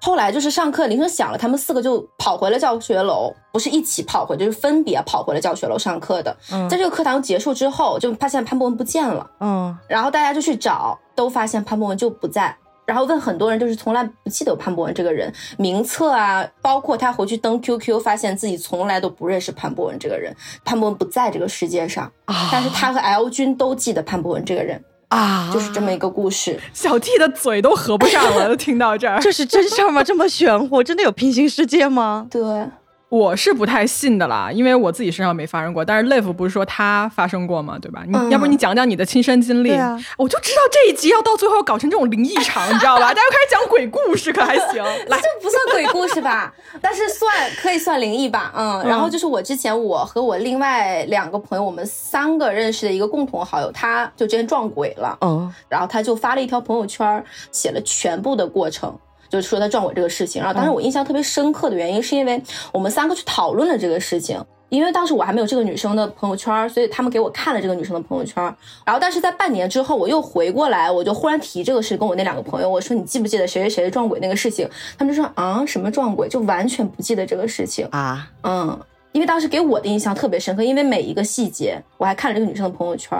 后来就是上课铃声响了，他们四个就跑回了教学楼，不是一起跑回，就是分别跑回了教学楼上课的。嗯在这个课堂结束之后，就发现潘博文不见了。嗯然后大家就去找，都发现潘博文就不在。然后问很多人，就是从来不记得有潘博文这个人，名册啊，包括他回去登 QQ，发现自己从来都不认识潘博文这个人，潘博文不在这个世界上，啊但是他和 L 君都记得潘博文这个人，啊，就是这么一个故事。小 T 的嘴都合不上了，[LAUGHS] 听到这儿。这是真事儿吗？这么玄乎？真的有平行世界吗？对，我是不太信的啦，因为我自己身上没发生过。但是 Live 不是说他发生过吗？对吧？你、嗯要不你讲讲你的亲身经历？啊我就知道这一集要到最后搞成这种灵异场，你知道吧？[LAUGHS] 大家开始讲鬼故事可还行？[LAUGHS] 来，这不算鬼故事吧？[LAUGHS] 但是算可以算灵异吧，嗯。然后就是我之前我和我另外两个朋友，我们三个认识的一个共同好友，他就之前撞鬼了。嗯，然后他就发了一条朋友圈，写了全部的过程，就是说他撞我这个事情。然后当时我印象特别深刻的原因，是因为我们三个去讨论了这个事情。因为当时我还没有这个女生的朋友圈，所以他们给我看了这个女生的朋友圈。然后，但是在半年之后，我又回过来，我就忽然提这个事，跟我那两个朋友，我说你记不记得谁谁谁撞鬼那个事情？他们就说啊，什么撞鬼，就完全不记得这个事情。啊，嗯，因为当时给我的印象特别深刻，因为每一个细节，我还看了这个女生的朋友圈，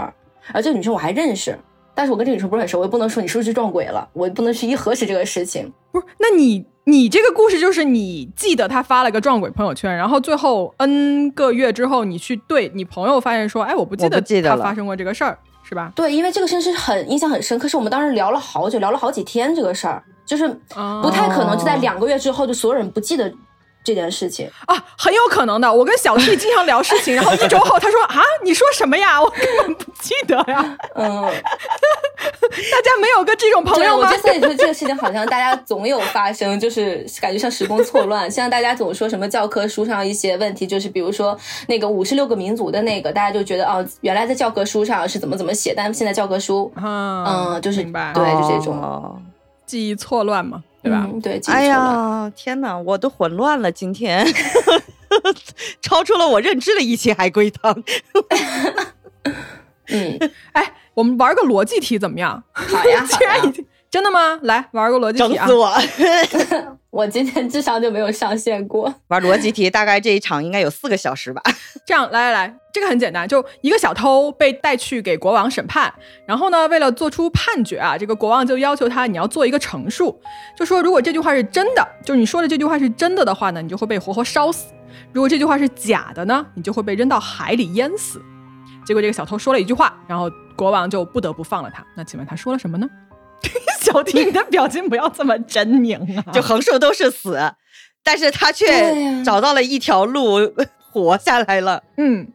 而这个女生我还认识，但是我跟这个女生不是很熟，我也不能说你是不是撞鬼了，我也不能去一核实这个事情。不是，那你你这个故事就是你记得他发了个撞鬼朋友圈，然后最后 N 个月之后，你去对你朋友发现说，哎，我不记得记得了他发生过这个事儿，是吧？对，因为这个事情是很印象很深刻，是我们当时聊了好久，聊了好几天这个事儿，就是不太可能就在两个月之后就所有人不记得这件事情。啊，很有可能的。我跟小 T 经常聊事情，然后一周后他说啊，你说什么呀？我根本不记得呀。嗯，[LAUGHS] 大家没有个这种朋，友吗我就？所以说这个事情好像大家总有发生，就是感觉像时空错乱，像大家总说什么教科书上一些问题，就是比如说那个五十六个民族的那个，大家就觉得哦，原来在教科书上是怎么怎么写，但是现在教科书，嗯嗯，就是明白，对，就这种，哦记忆错乱嘛，对吧？嗯对，哎。呀，天哪，我都混乱了，今天 [LAUGHS] 超出了我认知的一期海龟汤。[LAUGHS] 嗯，[LAUGHS] 哎，我们玩个逻辑题怎么样？好呀既然已。经真的吗？来玩个逻辑题啊整死！我！[LAUGHS] 我今天智商就没有上线过。玩逻辑题，大概这一场应该有四个小时吧。[LAUGHS] 这样，来来来，这个很简单，就一个小偷被带去给国王审判，然后呢，为了做出判决啊，这个国王就要求他你要做一个陈述，就说如果这句话是真的，就是你说的这句话是真的的话呢，你就会被活活烧死；如果这句话是假的呢，你就会被扔到海里淹死。结果这个小偷说了一句话，然后国王就不得不放了他。那请问他说了什么呢？[LAUGHS] 小弟，你的表情不要这么狰狞啊！[LAUGHS] 就横竖都是死，但是他却找到了一条路活下来了，嗯，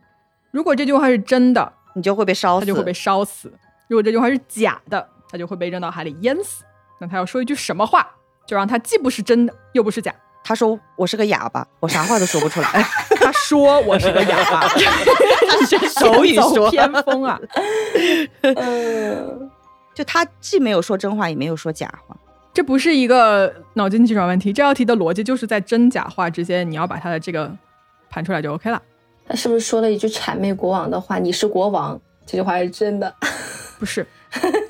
如果这句话是真的，你就会被烧死，他就会被烧死；如果这句话是假的，他就会被扔到海里淹死。那他要说一句什么话，就让他既不是真的，又不是假？他说我是个哑巴，我啥话都说不出来。[LAUGHS] 他说我是个哑巴，他是手语说偏锋啊。嗯，就他既没有说真话，也没有说假话。这不是一个脑筋急转弯题，这道题的逻辑就是在真假话之间，你要把它的这个盘出来就 OK 了。他是不是说了一句谄媚国王的话？你是国王，这句话是真的。不是，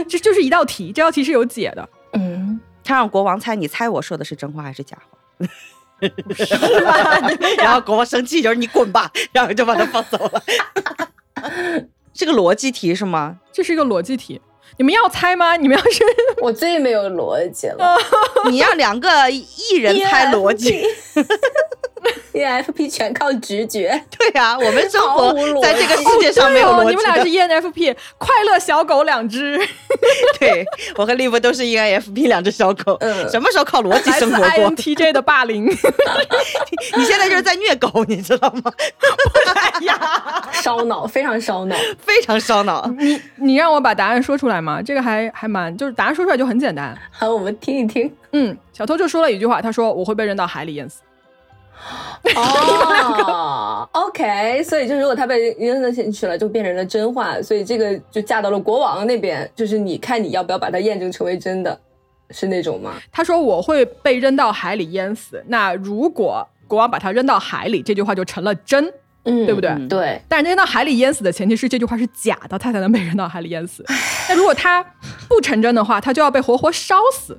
这就是一道题，这道题是有解的。[LAUGHS] 嗯，他让国王猜，你猜我说的是真话还是假话？是吧？然后国王生气，就是你滚吧，然后就把他放走了。[LAUGHS] 这个逻辑题是吗？这是一个逻辑题，你们要猜吗？你们要是 [LAUGHS] 我最没有逻辑了。[LAUGHS] 你让两个艺人猜逻辑，ENFP 全靠直觉。[LAUGHS] 对呀、我们生活在这个世界上没有逻辑的。你们俩是 ENFP，快乐小狗两只，[LAUGHS] 对我和丽夫都是 E ENFP 两只小狗，嗯什么时候靠逻辑生活过？INTJ 的霸凌。[LAUGHS] 你现在就是在虐狗，你知道吗？哎呀，烧脑，非常烧脑。非常烧脑。你你让我把答案说出来吗？这个还还蛮，就是答案说出来就很简单。好，我们听一听。嗯，小偷就说了一句话，他说我会被扔到海里淹死。哦，[LAUGHS] OK，所以就如果他被扔了进去了，就变成了真话，所以这个就嫁到了国王那边，就是你看你要不要把它验证成为真的，是那种吗？他说我会被扔到海里淹死。那如果国王把他扔到海里，这句话就成了真。嗯，对不对嗯对，但是扔到海里淹死的前提是这句话是假的，他才能被扔到海里淹死。那如果他不成真的话，他就要被活活烧死。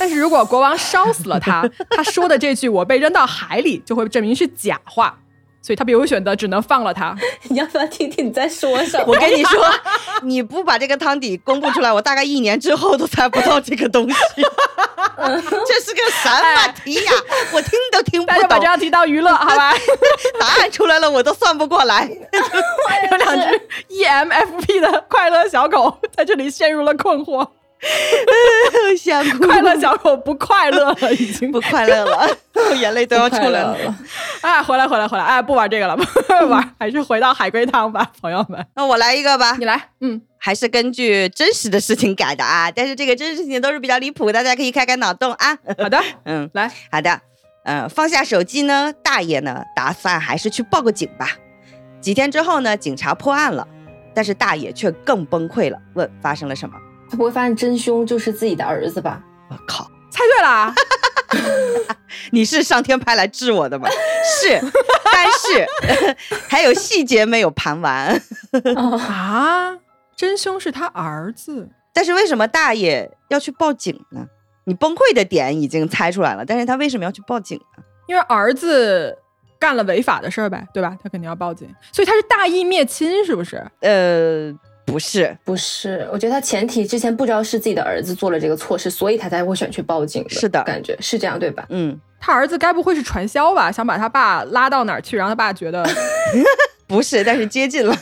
但是如果国王烧死了他，[LAUGHS] 他说的这句“我被扔到海里”就会证明是假话，所以他别无选择，只能放了他。你要不要听听你在说什么？[LAUGHS] 我跟你说，[LAUGHS] 你不把这个汤底公布出来，我大概一年之后都猜不到这个东西。这是个什么题呀？我听都听不懂。大家把这道题当娱乐，好吧？答案出来了，我都算不过来。有两只 E EMFP 的快乐小狗在这里陷入了困惑，[LAUGHS] 想哭，快乐小狗不快乐了，已经不快乐了，[LAUGHS] 眼泪都要出来了。了。哎，回来回来回来，哎，不玩这个了，不 [LAUGHS] 玩，还是回到海龟汤吧，朋友们，那我来一个吧你，来，嗯，还是根据真实的事情改的啊。但是这个真实事情都是比较离谱，大家可以开开脑洞啊。好的，嗯，来，好的，嗯、放下手机呢，大爷呢打算还是去报个警吧。几天之后呢，警察破案了，但是大爷却更崩溃了，问发生了什么？他不会发现真凶就是自己的儿子吧？我靠，猜对了啊，[LAUGHS] 你是上天派来治我的吗？[LAUGHS] 是，但是 [LAUGHS] 还有细节没有盘完。啊，真凶是他儿子，但是为什么大爷要去报警呢？你崩溃的点已经猜出来了，但是他为什么要去报警呢？因为儿子干了违法的事儿呗，对吧？他肯定要报警，所以他是大义灭亲，是不是？呃，不是，不是，我觉得他前提之前不知道是自己的儿子做了这个错事，所以他才会选去报警是的感觉是这样对吧？嗯，他儿子该不会是传销吧？想把他爸拉到哪儿去，让他爸觉得 [LAUGHS] 不是，但是接近了，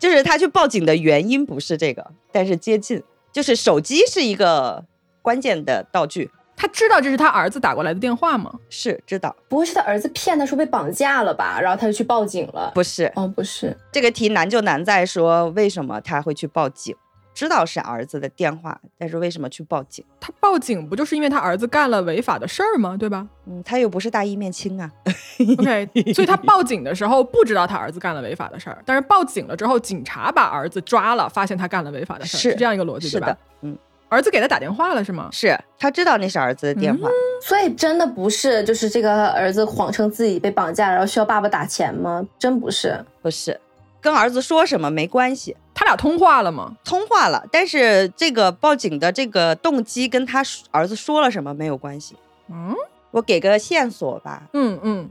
就是他去报警的原因不是这个，但是接近，就是手机是一个关键的道具，他知道这是他儿子打过来的电话吗？是知道，不会是他儿子骗他说被绑架了吧？然后他就去报警了？不是哦，不是，这个题难就难在说为什么他会去报警，知道是儿子的电话，但是为什么去报警？他报警不就是因为他儿子干了违法的事儿吗？对吧嗯，他又不是大义灭亲啊？[LAUGHS] OK，所以他报警的时候不知道他儿子干了违法的事儿，但是报警了之后，警察把儿子抓了，发现他干了违法的事儿，是是这样一个逻辑，对吧是的？，嗯，儿子给他打电话了是吗？是他知道那是儿子的电话，所以真的不是，就是这个儿子谎称自己被绑架，然后需要爸爸打钱吗？真不是。不是跟儿子说什么没关系，他俩通话了吗？通话了，但是这个报警的这个动机跟他儿子说了什么没有关系。嗯我给个线索吧，嗯嗯，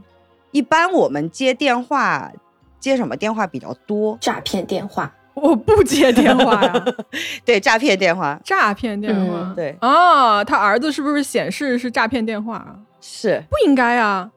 一般我们接电话，接什么电话比较多？诈骗电话，我不接电话呀，[LAUGHS] 对，诈骗电话。诈骗电话。嗯对，啊，他儿子是不是显示是诈骗电话啊？是不应该啊！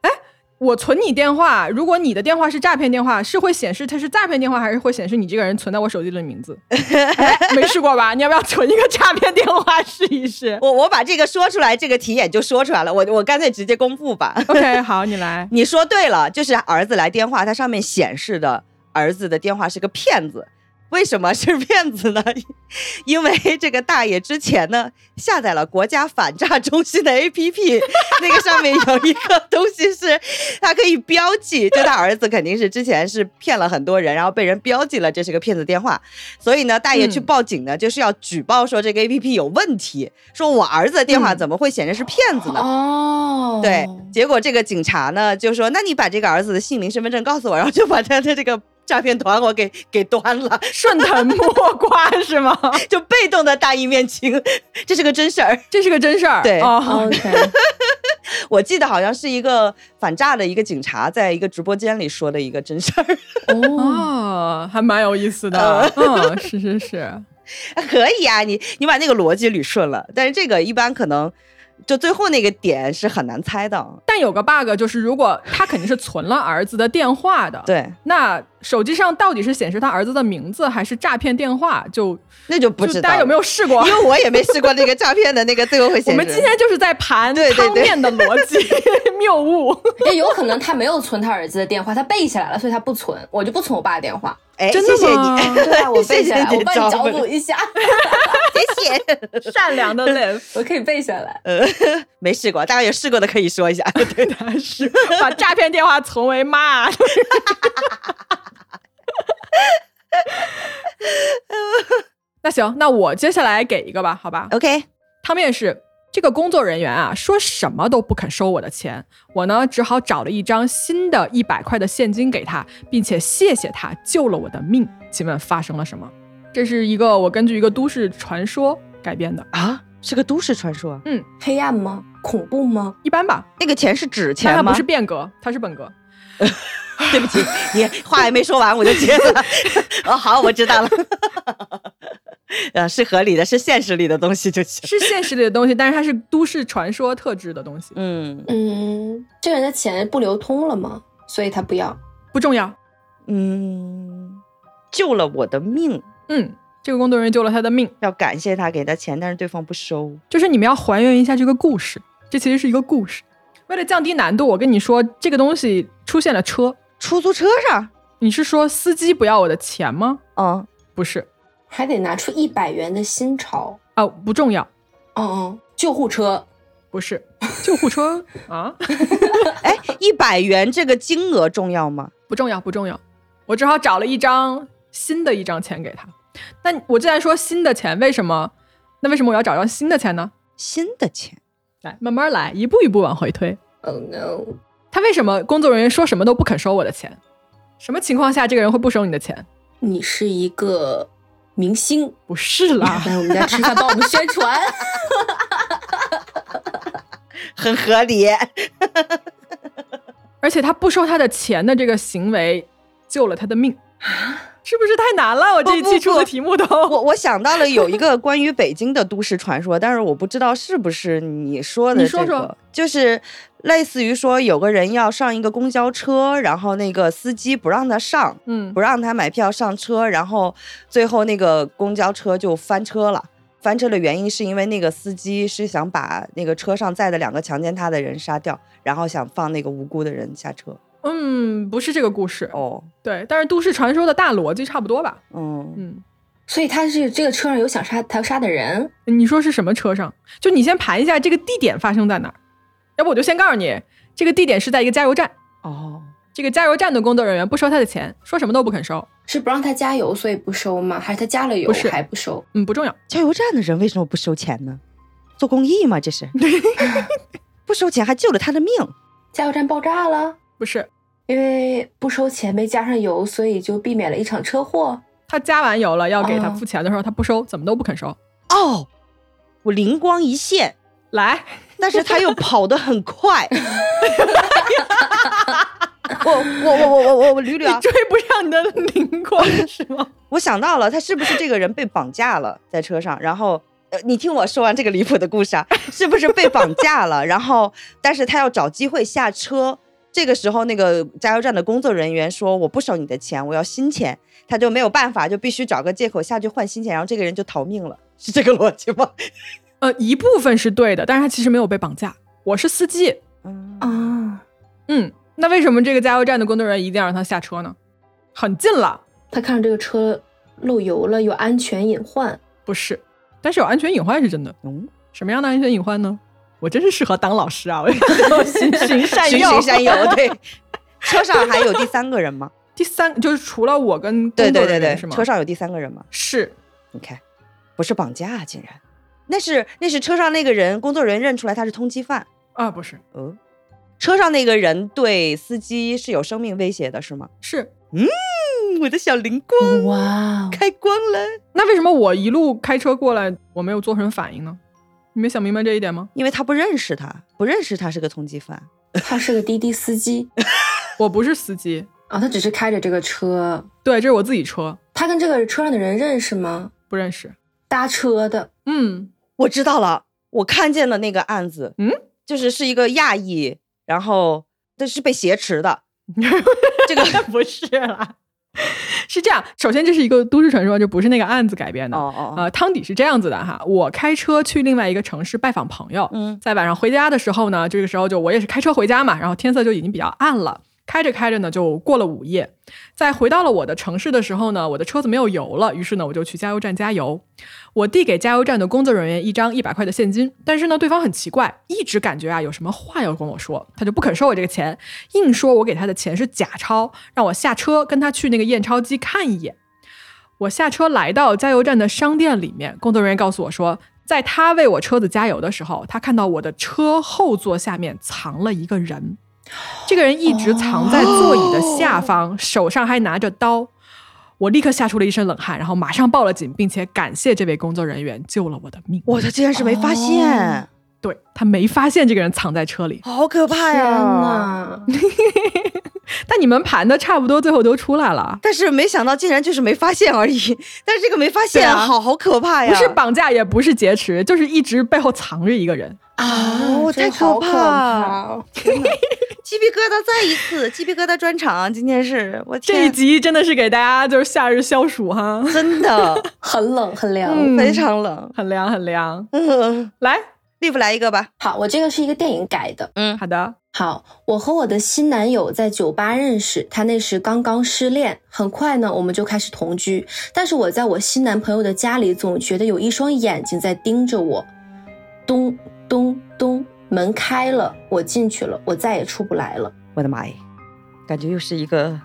哎，我存你电话，如果你的电话是诈骗电话，是会显示它是诈骗电话，还是会显示你这个人存在我手机里的名字？[LAUGHS] 哎，没试过吧？你要不要存一个诈骗电话试一试 [LAUGHS] 我我把这个说出来，这个题眼就说出来了。我我干脆直接公布吧。？OK，好，你来。你说对了，就是儿子来电话，它上面显示的儿子的电话是个骗子。为什么是骗子呢？[LAUGHS] 因为这个大爷之前呢下载了国家反诈中心的 APP，[LAUGHS] 那个上面有一个东西是，他可以标记，就他儿子肯定是之前是骗了很多人，然后被人标记了这是个骗子电话，所以呢，大爷去嗯报警呢，就是要举报说这个 APP 有问题，说我儿子的电话嗯怎么会显示是骗子呢？哦，对，结果这个警察呢就说，那你把这个儿子的姓名、身份证告诉我，然后就把他的这个诈骗团伙给 [LAUGHS] 给端了。顺藤摸瓜是吗？[LAUGHS] 就被动的大义灭亲，这是个真事儿。这是个真事儿。对哦，[LAUGHS] OK，我记得好像是一个反诈的一个警察在一个直播间里说的一个真事儿，哦，哦，还蛮有意思的。呃嗯，是是是。可以啊，你你把那个逻辑捋顺了，但是这个一般可能就最后那个点是很难猜的。但有个 bug 就是，如果他肯定是存了儿子的电话的，，对，那手机上到底是显示他儿子的名字还是诈骗电话？就那就不知道大家有没有试过？因为我也没试过那个诈骗的那个最后会显示。我们今天就是在盘对对对汤面的逻辑 [LAUGHS] 谬误。[LAUGHS] 也有可能他没有存他儿子的电话，他背下来了，所以他不存，我就不存我爸的电话。哎，真的谢谢吗你，[LAUGHS] 对啊，我背下来，谢谢我帮你找补一下，[LAUGHS] 谢谢。善良的 [LAUGHS] live，我可以背下来。呃，没试过，大家有试过的可以说一下。对的，他是把诈骗电话存为妈。那行，那我接下来给一个吧，好吧？OK，汤面是这个工作人员啊，说什么都不肯收我的钱，我呢只好找了一张新的一百块的现金给他，并且谢谢他救了我的命。请问发生了什么？这是一个我根据一个都市传说改编的，啊，是个都市传说。嗯黑暗吗？恐怖吗？一般吧，那个钱是纸钱吗？它不是变革，它是本格。[LAUGHS] 对不起，你话还没说完我就接了。[LAUGHS] 哦，好，我知道了。呃，是合理的，是现实里的东西就行。是现实里的东西，但是它是都市传说特质的东西，嗯嗯，这个人的钱不流通了吗？所以他不要。不重要。嗯，救了我的命，嗯，这个工作人员救了他的命，要感谢他给他钱，但是对方不收。就是你们要还原一下这个故事，这其实是一个故事。为了降低难度，我跟你说，这个东西出现了车，出租车上，你是说司机不要我的钱吗？嗯，不是，还得拿出一百元的新钞。啊，不重要，哦哦，救护车。不是，救护车 [LAUGHS] 啊，[LAUGHS] 哎，一百元这个金额重要吗？不重要，不重要。我只好找了一张新的一张钱给他。那我既然说新的钱，为什么？那为什么我要找张新的钱呢？新的钱，来，慢慢来，一步一步往回推。Oh no！他为什么工作人员说什么都不肯收我的钱？什么情况下这个人会不收你的钱？你是一个明星，不是啦，来我们家吃饭帮我们宣传。[LAUGHS] 很合理。而且他不收他的钱的这个行为救了他的命，是不是太难了？我这一期出的题目都我我想到了有一个关于北京的都市传说，但是我不知道是不是你说的、你这个。说说就是类似于说有个人要上一个公交车，然后那个司机不让他上，嗯不让他买票上车，然后最后那个公交车就翻车了。翻车的原因是因为那个司机是想把那个车上载的两个强奸他的人杀掉，然后想放那个无辜的人下车。嗯，不是这个故事，哦，对，但是都市传说的大逻辑差不多吧？嗯，嗯，所以他是这个车上有想杀他要杀的人。你说是什么车上？就你先盘一下这个地点发生在哪儿，要不我就先告诉你，这个地点是在一个加油站，哦，这个加油站的工作人员不收他的钱，说什么都不肯收，是不让他加油，所以不收吗？还是他加了油还不收？嗯，不重要，加油站的人为什么不收钱呢？做公益吗？这是 [LAUGHS] 不收钱还救了他的命。加油站爆炸了，不是，因为不收钱没加上油，所以就避免了一场车祸。他加完油了要给他哦付钱的时候，他不收，怎么都不肯收，哦，我灵光一现，来，但是他又跑得很快。我我我我我我我捋捋啊！追不上你的灵光 [LAUGHS] 是吗？我想到了，他是不是这个人被绑架了在车上？然后，呃，你听我说完这个离谱的故事啊，是不是被绑架了？然后，但是他要找机会下车。这个时候，那个加油站的工作人员说：“我不收你的钱，我要新钱。”他就没有办法，就必须找个借口下去换新钱，然后这个人就逃命了，是这个逻辑吗？[LAUGHS] 呃，一部分是对的，但是他其实没有被绑架。我是司机，嗯啊，嗯，那为什么这个加油站的工作人员一定要让他下车呢？很近了，他看着这个车漏油了，有安全隐患。不是，但是有安全隐患是真的。嗯，什么样的安全隐患呢？我真是适合当老师啊！我 [LAUGHS] [LAUGHS] 循循善循诱，循善诱。对，车上还有第三个人吗？第三就是除了我跟对对对对，是吗？车上有第三个人吗？是你看，不是绑架、啊，竟然，那是那是车上那个人，工作人员认出来他是通缉犯。啊，不是哦，车上那个人对司机是有生命威胁的，是吗？是。嗯，我的小灵光哇哦，开光了，那为什么我一路开车过来，我没有做什么反应呢？你没想明白这一点吗？因为他不认识他，不认识他是个通缉犯。他是个滴滴司机 [LAUGHS] 我不是司机，啊，他只是开着这个车。对，这是我自己车，他跟这个车上的人认识吗？不认识。搭车的，嗯，我知道了，我看见了那个案子，嗯，就是是一个亚裔，然后这是被挟持的，[LAUGHS] 这个不是啦，[LAUGHS] 是这样。首先，这是一个都市传说，就不是那个案子改编的。哦哦哦，呃，汤底是这样子的哈，我开车去另外一个城市拜访朋友，嗯在晚上回家的时候呢，这个时候就我也是开车回家嘛，然后天色就已经比较暗了。开着开着呢，就过了午夜，在回到了我的城市的时候呢，我的车子没有油了，于是呢，我就去加油站加油。我递给加油站的工作人员一张一百块的现金，但是呢，对方很奇怪，一直感觉啊有什么话要跟我说，他就不肯收我这个钱，硬说我给他的钱是假钞，让我下车跟他去那个验钞机看一眼。我下车来到加油站的商店里面，工作人员告诉我说，在他为我车子加油的时候，他看到我的车后座下面藏了一个人，这个人一直藏在座椅的下方，手上还拿着刀。我立刻吓出了一身冷汗，然后马上报了警，并且感谢这位工作人员救了我的命。我的竟然是没发现，哦对他没发现这个人藏在车里，好可怕天呀！[LAUGHS] 呐，[LAUGHS] 但你们盘的差不多，最后都出来了。但是没想到竟然就是没发现而已，[LAUGHS] 但是这个没发现，啊好好可怕呀！不是绑架，也不是劫持，就是一直背后藏着一个人。哦真太可怕好可怕哦！天哪 [LAUGHS] 鸡皮疙瘩再一次，鸡皮疙瘩专场，今天是我这一，集真的是给大家就是夏日消暑哈，真的很冷很凉。嗯非常冷。很凉很凉。嗯，来，丽芙来一个吧。好，我这个是一个电影改的。嗯，好的，好，我和我的新男友在酒吧认识，他那时刚刚失恋，很快呢我们就开始同居。但是我在我新男朋友的家里，总觉得有一双眼睛在盯着我。咚咚咚，门开了，我进去了，我再也出不来了。我的妈耶，感觉又是一个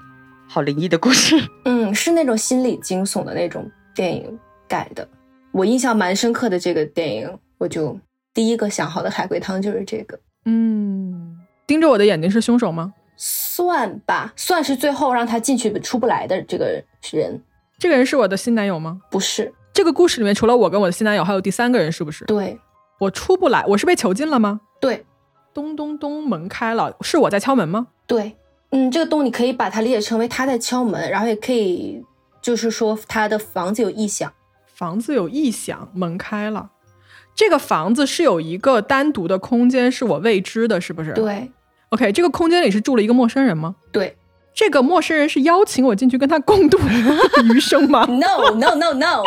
好灵异的故事。[LAUGHS] 嗯，是那种心理惊悚的那种电影改的。我印象蛮深刻的这个电影，我就第一个想好的海龟汤就是这个，嗯，盯着我的眼睛是凶手吗？算吧，算是最后让他进去出不来的这个人，这个人是我的新男友吗？不是？这个故事里面除了我跟我的新男友，还有第三个人，是不是？对我出不来，我是被囚禁了吗？对咚咚咚，门开了，是我在敲门吗？对，嗯，这个洞你可以把它理解成为他在敲门，然后也可以就是说他的房子有异响。房子有异响，门开了。这个房子是有一个单独的空间，是我未知的，是不是？。对 OK，这个空间里是住了一个陌生人吗？对这个陌生人是邀请我进去跟他共度 [LAUGHS] 余生吗？，no no no no，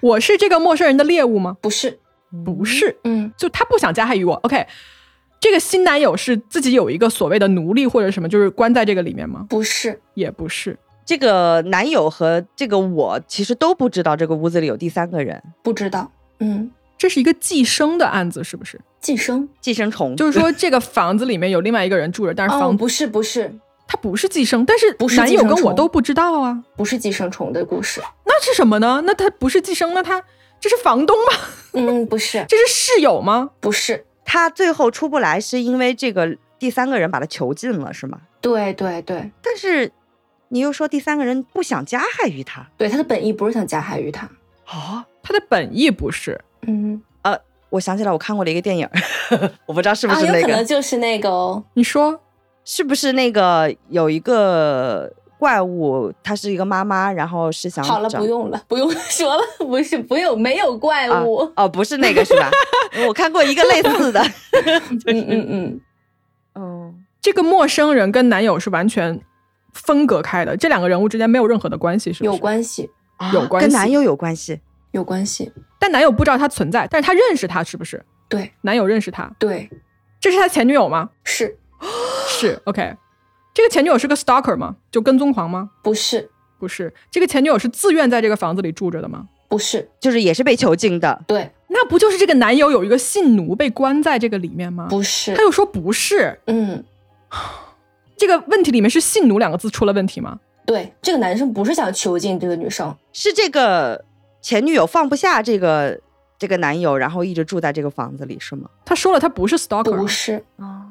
我是这个陌生人的猎物吗？不是，不是，嗯，就他不想加害于我。OK，这个新男友是自己有一个所谓的奴隶或者什么，就是关在这个里面吗？不是，也不是。这个男友和这个我其实都不知道这个屋子里有第三个人，不知道，嗯，这是一个寄生的案子，是不是？寄生，寄生虫。就是说，这个房子里面有另外一个人住着，但是哦，房、不是不是他不是寄生，但是不是男友跟我都不知道啊。不是寄生虫的故事，那是什么呢？那他不是寄生，那他这是房东吗？嗯，不是 [LAUGHS] 这是室友吗？不是，他最后出不来是因为这个第三个人把他囚禁了，是吗？对对对但是你又说第三个人不想加害于他，对，他的本意不是想加害于他，哦，他的本意不是。嗯，我想起来我看过的一个电影，[LAUGHS] 我不知道是不是那个，可能就是那个哦，你说是不是那个有一个怪物，她是一个妈妈，然后是想好了，不用了，不用 [LAUGHS] 说了，不是，不用，没有怪啊物，哦，不是那个是吧？[LAUGHS] 我看过一个类似的，嗯嗯嗯，哦，这个陌生人跟男友是完全分隔开的，这两个人物之间没有任何的关系，是不是？有关系，有关系跟男友有关系，有关系，但男友不知道她存在，但是他认识她，是不是？对男友认识她，对，这是他前女友吗？是 [GASPS] 是 OK。这个前女友是个 stalker 吗？就跟踪狂吗？不是？不不是。这个前女友是自愿在这个房子里住着的吗？不是，就是也是被囚禁的。对，那不就是这个男友有一个性奴被关在这个里面吗？不是他，又说不是。嗯，[SIGHS] 这个问题里面是“性奴”两个字出了问题吗？对，这个男生不是想囚禁这个女生，是这个前女友放不下这个这个男友，然后一直住在这个房子里，是吗？他说了，他不是 stalker，不是啊，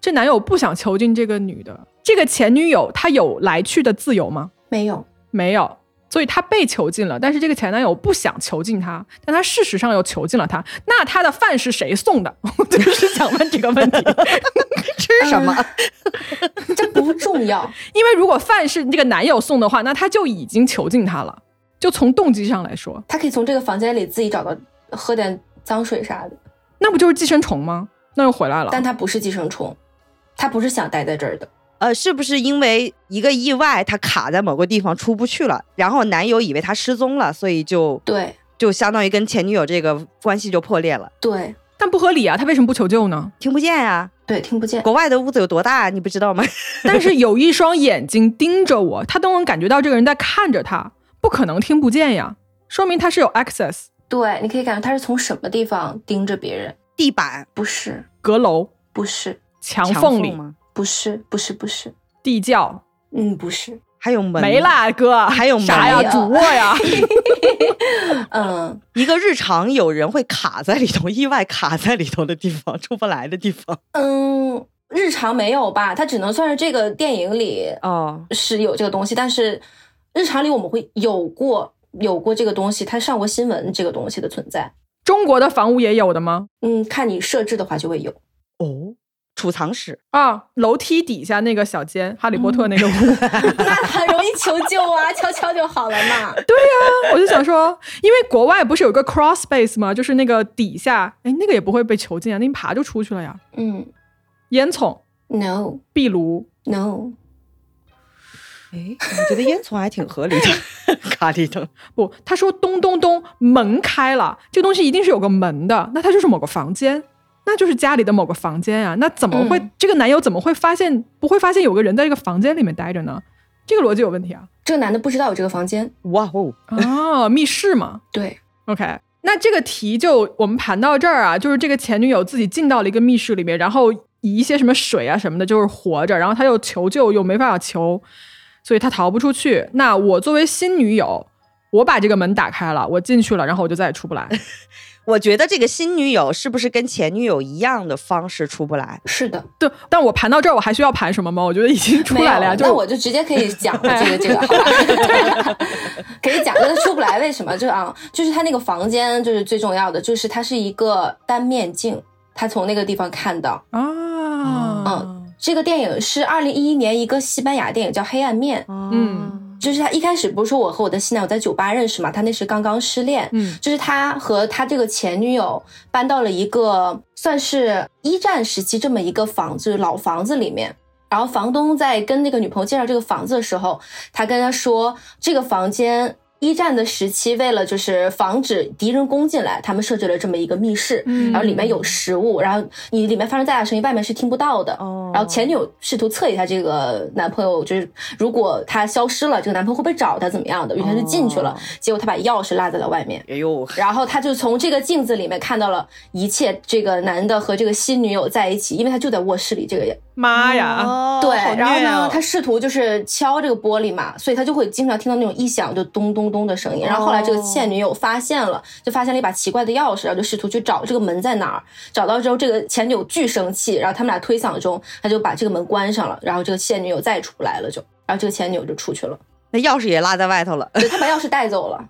这男友不想囚禁这个女的。这个前女友她有来去的自由吗？没有，没有，所以她被囚禁了。但是这个前男友不想囚禁她，但他事实上又囚禁了她。那他的饭是谁送的？[LAUGHS] 我就是想问这个问题。[LAUGHS] 吃什么？[LAUGHS] 这不重要。因为如果饭是这个男友送的话，那他就已经囚禁她了。就从动机上来说，他可以从这个房间里自己找到喝点脏水啥的，那不就是寄生虫吗？那又回来了。但他不是寄生虫，他不是想待在这儿的。呃，是不是因为一个意外，他卡在某个地方出不去了，然后男友以为他失踪了，所以就对就相当于跟前女友这个关系就破裂了。对但不合理啊，他为什么不求救呢？听不见呀、对，听不见。国外的屋子有多大，你不知道吗？[LAUGHS] 但是有一双眼睛盯着我，他都能感觉到这个人在看着他，不可能听不见呀，说明他是有 access。对，你可以感觉他是从什么地方盯着别人。地板、不是，阁楼、不是，墙墙缝里、吗？不是，不是，不是。地窖嗯，不是。还有门没。啦，哥，还有门啥呀？呀主卧呀？[LAUGHS] 嗯一个日常有人会卡在里头，意外卡在里头的地方，出不来的地方。嗯，日常没有吧？它只能算是这个电影里哦，是有这个东西，但是日常里我们会有过有过这个东西，它上过新闻这个东西的存在。中国的房屋也有的吗？嗯，看你设置的话就会有。哦，储藏室。啊，楼梯底下那个小间，哈利波特那个屋。[LAUGHS] 那很容易求救啊，敲敲就好了嘛。[LAUGHS] 对呀我就想说，因为国外不是有个 crawl space 吗？就是那个底下，哎，那个也不会被囚禁啊，那一爬就出去了呀。嗯烟囱、，no 壁炉，no，哎，我觉得烟囱还挺合理的，[LAUGHS] 咖喱灯。不，他说咚咚咚，门开了，这个东西一定是有个门的，那它就是某个房间，那就是家里的某个房间啊。那怎么会、嗯这个男友怎么会发现不会发现有个人在这个房间里面待着呢？这个逻辑有问题啊！这个男的不知道有这个房间。哇哦，哦，密室嘛。对，OK，那这个题就我们盘到这儿啊，就是这个前女友自己进到了一个密室里面，然后以一些什么水啊什么的，就是活着，然后他又求救又没办法求，所以他逃不出去。那我作为新女友，我把这个门打开了，我进去了，然后我就再也出不来。[LAUGHS] 我觉得这个新女友是不是跟前女友一样的方式出不来？是的，对，但我盘到这儿，我还需要盘什么吗？我觉得已经出来了呀。就那我就直接可以讲了这个 [LAUGHS] 这个，好吧？[LAUGHS] 可以讲，就是出不来，为什么？就啊，就是他那个房间，就是最重要的，就是它是一个单面镜，他从那个地方看到。啊，嗯这个电影是二零一一年一个西班牙电影叫《黑暗面》，嗯。就是他一开始不是说我和我的新男友在酒吧认识嘛，他那时刚刚失恋，嗯。就是他和他这个前女友搬到了一个算是一战时期这么一个房子老房子里面。然后房东在跟那个女朋友介绍这个房子的时候，他跟他说，这个房间一战的时期为了就是防止敌人攻进来，他们设置了这么一个密室，嗯然后里面有食物，然后你里面发生再大声音，外面是听不到的。哦然后前女友试图测一下这个男朋友，就是如果他消失了，这个男朋友会不会找他怎么样的？于是他就进去了，哦结果他把钥匙落在了外面。哎呦，然后他就从这个镜子里面看到了一切，这个男的和这个新女友在一起，因为他就在卧室里。这个人妈呀！哦对，好然后呢他试图就是敲这个玻璃嘛，所以他就会经常听到那种一响就咚咚咚的声音。然后后来这个现女友发现了，就发现了一把奇怪的钥匙，然后就试图去找这个门在哪儿。找到之后，这个前女友巨生气，然后他们俩推搡中，他就把这个门关上了，然后这个现女友再也出不来了就，然后这个前女友就出去了，那钥匙也落在外头了对他把钥匙带走了。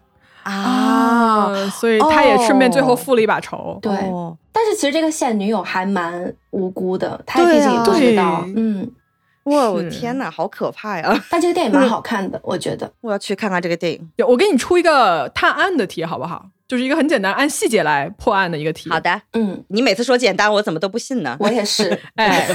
啊，所以他也顺便最后复了一把仇。对，哦但是其实这个现女友还蛮无辜的，她对啊毕竟也不知道，对嗯。哇，我天哪，好可怕呀！[LAUGHS] 但这个电影蛮好看的，我觉得。我要去看看这个电影。有我给你出一个探案的题好不好？就是一个很简单，按细节来破案的一个题。好，的，嗯，你每次说简单，我怎么都不信呢？我也是。[LAUGHS] 哎，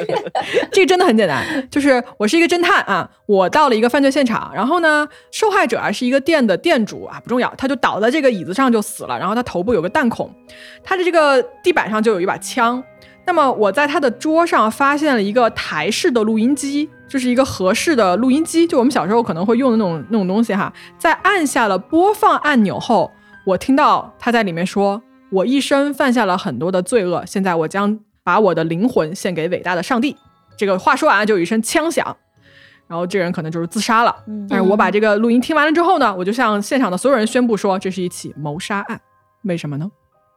[LAUGHS] 这个真的很简单，就是我是一个侦探啊，我到了一个犯罪现场，然后呢，受害者啊是一个店的店主啊，不重要，他就倒在这个椅子上就死了，然后他头部有个弹孔，他的这个地板上就有一把枪。那么我在他的桌上发现了一个台式的录音机，就是一个合适的录音机，就我们小时候可能会用的那种那种东西哈。在按下了播放按钮后，我听到他在里面说：“我一生犯下了很多的罪恶，现在我将把我的灵魂献给伟大的上帝。”这个话说完就有一声枪响，然后这人可能就是自杀了。但是我把这个录音听完了之后呢，我就向现场的所有人宣布说，这是一起谋杀案。为什么呢？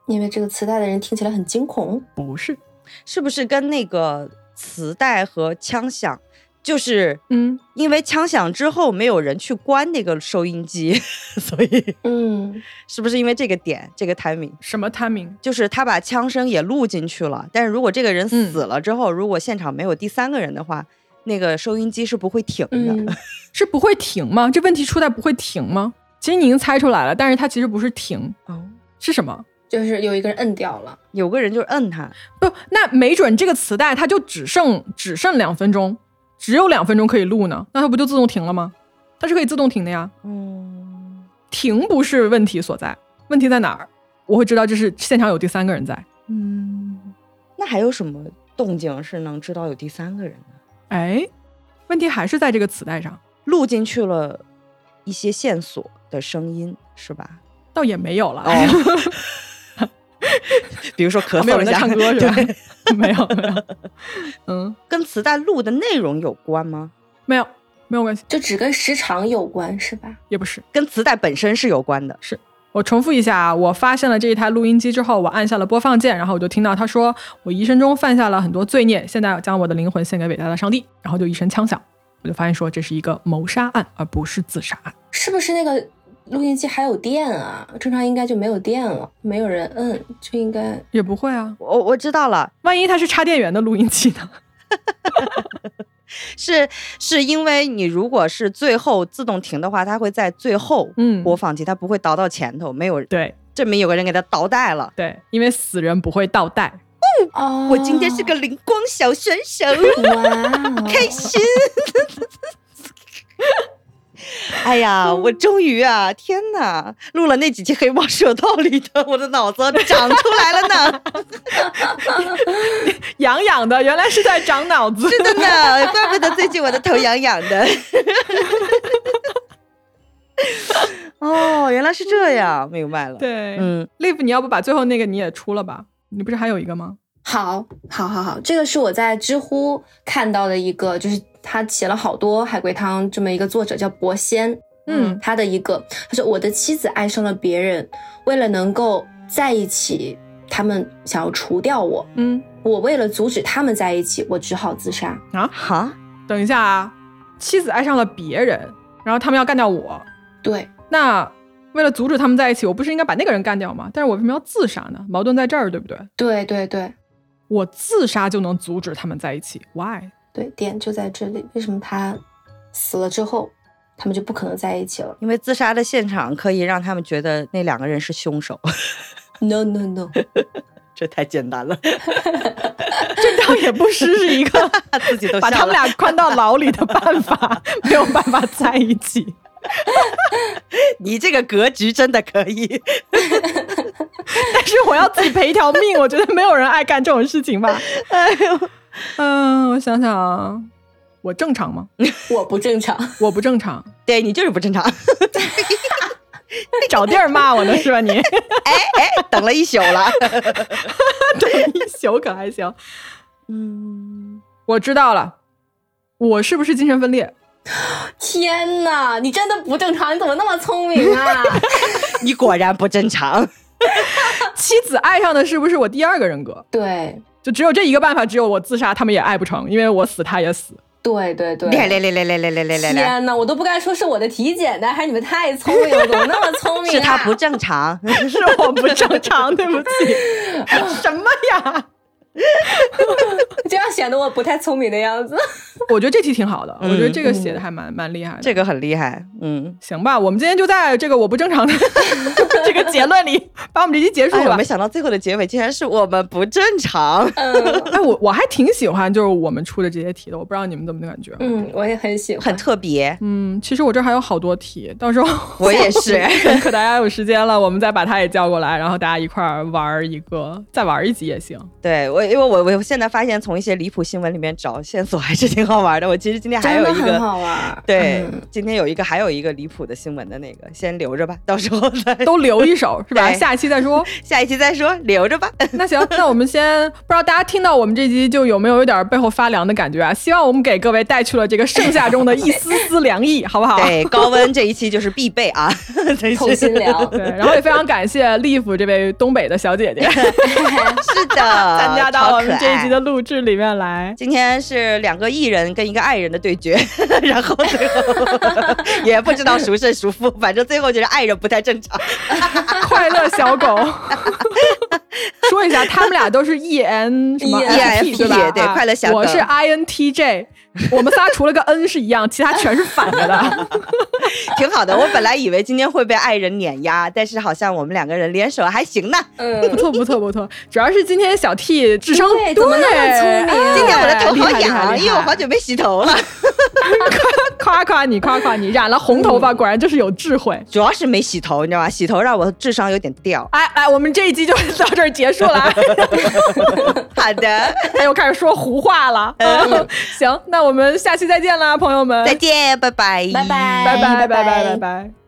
因为这个磁带的人听起来很惊恐。不是，是不是跟那个磁带和枪响，就是嗯，因为枪响之后没有人去关那个收音机，[LAUGHS] 所以嗯，是不是因为这个点这个 timing，什么 timing？就是他把枪声也录进去了，但是如果这个人死了之后，如果现场没有第三个人的话，那个收音机是不会停的。嗯 [LAUGHS] 是不会停吗？这问题出在不会停吗？其实你已经猜出来了，但是它其实不是停，哦，[LAUGHS] 是什么？就是有一个人摁掉了。有个人就摁他，不，那没准这个磁带它就只剩只剩两分钟，只有两分钟可以录呢，那它不就自动停了吗？它是可以自动停的呀。嗯停不是问题所在，问题在哪儿？我会知道这是现场有第三个人在。嗯，那还有什么动静是能知道有第三个人的？哎，问题还是在这个磁带上，录进去了一些线索的声音，是吧？倒也没有了。哦，[LAUGHS] [LAUGHS] 比如说咳没有人在嗽一下，唱歌是吧？没有 [LAUGHS] 没有，[LAUGHS] 嗯，跟磁带录的内容有关吗？没有没有关系，就只跟时长有关是吧？也不是。跟磁带本身是有关的。是我重复一下啊，我发现了这一台录音机之后，我按下了播放键，然后我就听到他说：“我一生中犯下了很多罪孽，现在将我的灵魂献给伟大的上帝。”然后就一声枪响，我就发现说这是一个谋杀案，而不是自杀案。是不是那个录音机还有电啊？正常应该就没有电了，没有人摁，就应该也不会啊，我我知道了，万一它是插电源的录音机呢？[LAUGHS] 是是因为你如果是最后自动停的话，它会在最后嗯播放器，它不会倒到前头，没有对证明有个人给它倒带了。对，因为死人不会倒带。哦我今天是个灵光小选手，[LAUGHS] 哇哦，开心。[LAUGHS] 哎呀，我终于啊！天哪，录了那几期黑猫是有道理的，我的脑子长出来了呢。[LAUGHS] 痒痒的，原来是在长脑子。是的呢，怪不得最近我的头痒痒的。[LAUGHS] 哦，原来是这样，明白了。，对，嗯，Live，你要不把最后那个你也出了吧？你不是还有一个吗？好，好，好，好，这个是我在知乎看到的一个，就是他写了好多海龟汤这么一个作者叫博仙，嗯他的一个，他说我的妻子爱上了别人，为了能够在一起，他们想要除掉我，嗯我为了阻止他们在一起，我只好自杀。啊，哈，等一下啊，妻子爱上了别人，然后他们要干掉我，对，那为了阻止他们在一起，我不是应该把那个人干掉吗？但是我为什么要自杀呢？矛盾在这儿，对不对？对，对，对，我自杀就能阻止他们在一起？Why？对，点就在这里。为什么他死了之后，他们就不可能在一起了因为自杀的现场可以让他们觉得那两个人是凶手，？No, no, no。[LAUGHS] 这太简单了，[LAUGHS] 这倒也不失是一个 [LAUGHS] 自己都把他们俩关到牢里的办法，没有办法在一起。你这个格局真的可以。[LAUGHS] 但是我要自己赔一条命，我觉得没有人爱干这种事情吧。哎呦，嗯，我想想啊，我正常吗？我不正常，我不正常，对你就是不正常。找地儿骂我呢是吧你？[LAUGHS] 哎哎，等了一宿了。[LAUGHS] 等一宿可还行。嗯，我知道了，我是不是精神分裂？天哪，你真的不正常，你怎么那么聪明啊？你果然不正常。[LAUGHS] 妻子爱上的是不是我第二个人格？对，就只有这一个办法，只有我自杀，他们也爱不成，因为我死他也死。对，对，对。来来来来来来来来来来，天哪，我都不该说是我的体检的，还是你们太聪明了，怎么那么聪明、啊？[LAUGHS] 是他不正常。[LAUGHS] 是我不正常，对不起。什么呀？这样显得我不太聪明的样子。[LAUGHS] 我觉得这题挺好的，嗯我觉得这个写的还蛮蛮厉害的。这个很厉害。嗯，行吧，我们今天就在这个我不正常的 [LAUGHS] 这个结论里把我们这期结束哎，我没。想到最后的结尾竟然是我们不正常。嗯哎，我我还挺喜欢就是我们出的这些题的，我不知道你们怎么感觉。嗯，我也很喜欢。很特别。嗯，其实我这还有好多题，到时候 [LAUGHS] 我也是。可大家有时间了，我们再把他也叫过来，然后大家一块儿玩儿一个，再玩儿一集也行。对我我因为我我现在发现从一些离谱新闻里面找线索还是挺好玩的。我其实今天还有一个，好玩。[LAUGHS] 对，今天有一个还有一个离谱的新闻的那个，先留着吧，[LAUGHS] 到时候再 [LAUGHS] 都留一手是吧？下期再说，下一期再说，留着吧。那行，那我们先不知道大家听到我们这集就有没有有点背后发凉的感觉啊？希望我们给各位带去了这个盛夏中的一丝丝凉意，好不好？对，高温这一期就是必备啊，透心凉。对，然后也非常感谢丽芙这位东北的小姐姐，是的，参加到我们这一集的录制里面来。今天是两个艺人跟一个爱人的对决，[LAUGHS] 然后最后 [LAUGHS] 也不知道孰胜孰负，反正最后就是爱人不太正常。[LAUGHS] 快乐小狗，说一下，他们俩都是 E N 什么 E F P 对吧？对，快乐小狗，我是 I N T J。[LAUGHS] 我们仨除了个 N 是一样，其他全是反着的，[LAUGHS] 挺好的。我本来以为今天会被爱人碾压，但是好像我们两个人联手还行呢。[LAUGHS] 嗯，不错不错不错。主要是今天小 T 智商对，怎么那么聪明？今天我的头好痒，因为我好久没洗头了。夸夸你，夸夸你，染了红头发果然就是有智慧。主要是没洗头，你知道吧？洗头让我智商有点掉。哎哎，我们这一集就到这儿结束了。好的，他又开始说胡话了。行，那。我们下期再见啦，朋友们！再见，拜拜，拜拜，拜拜，拜拜，拜拜。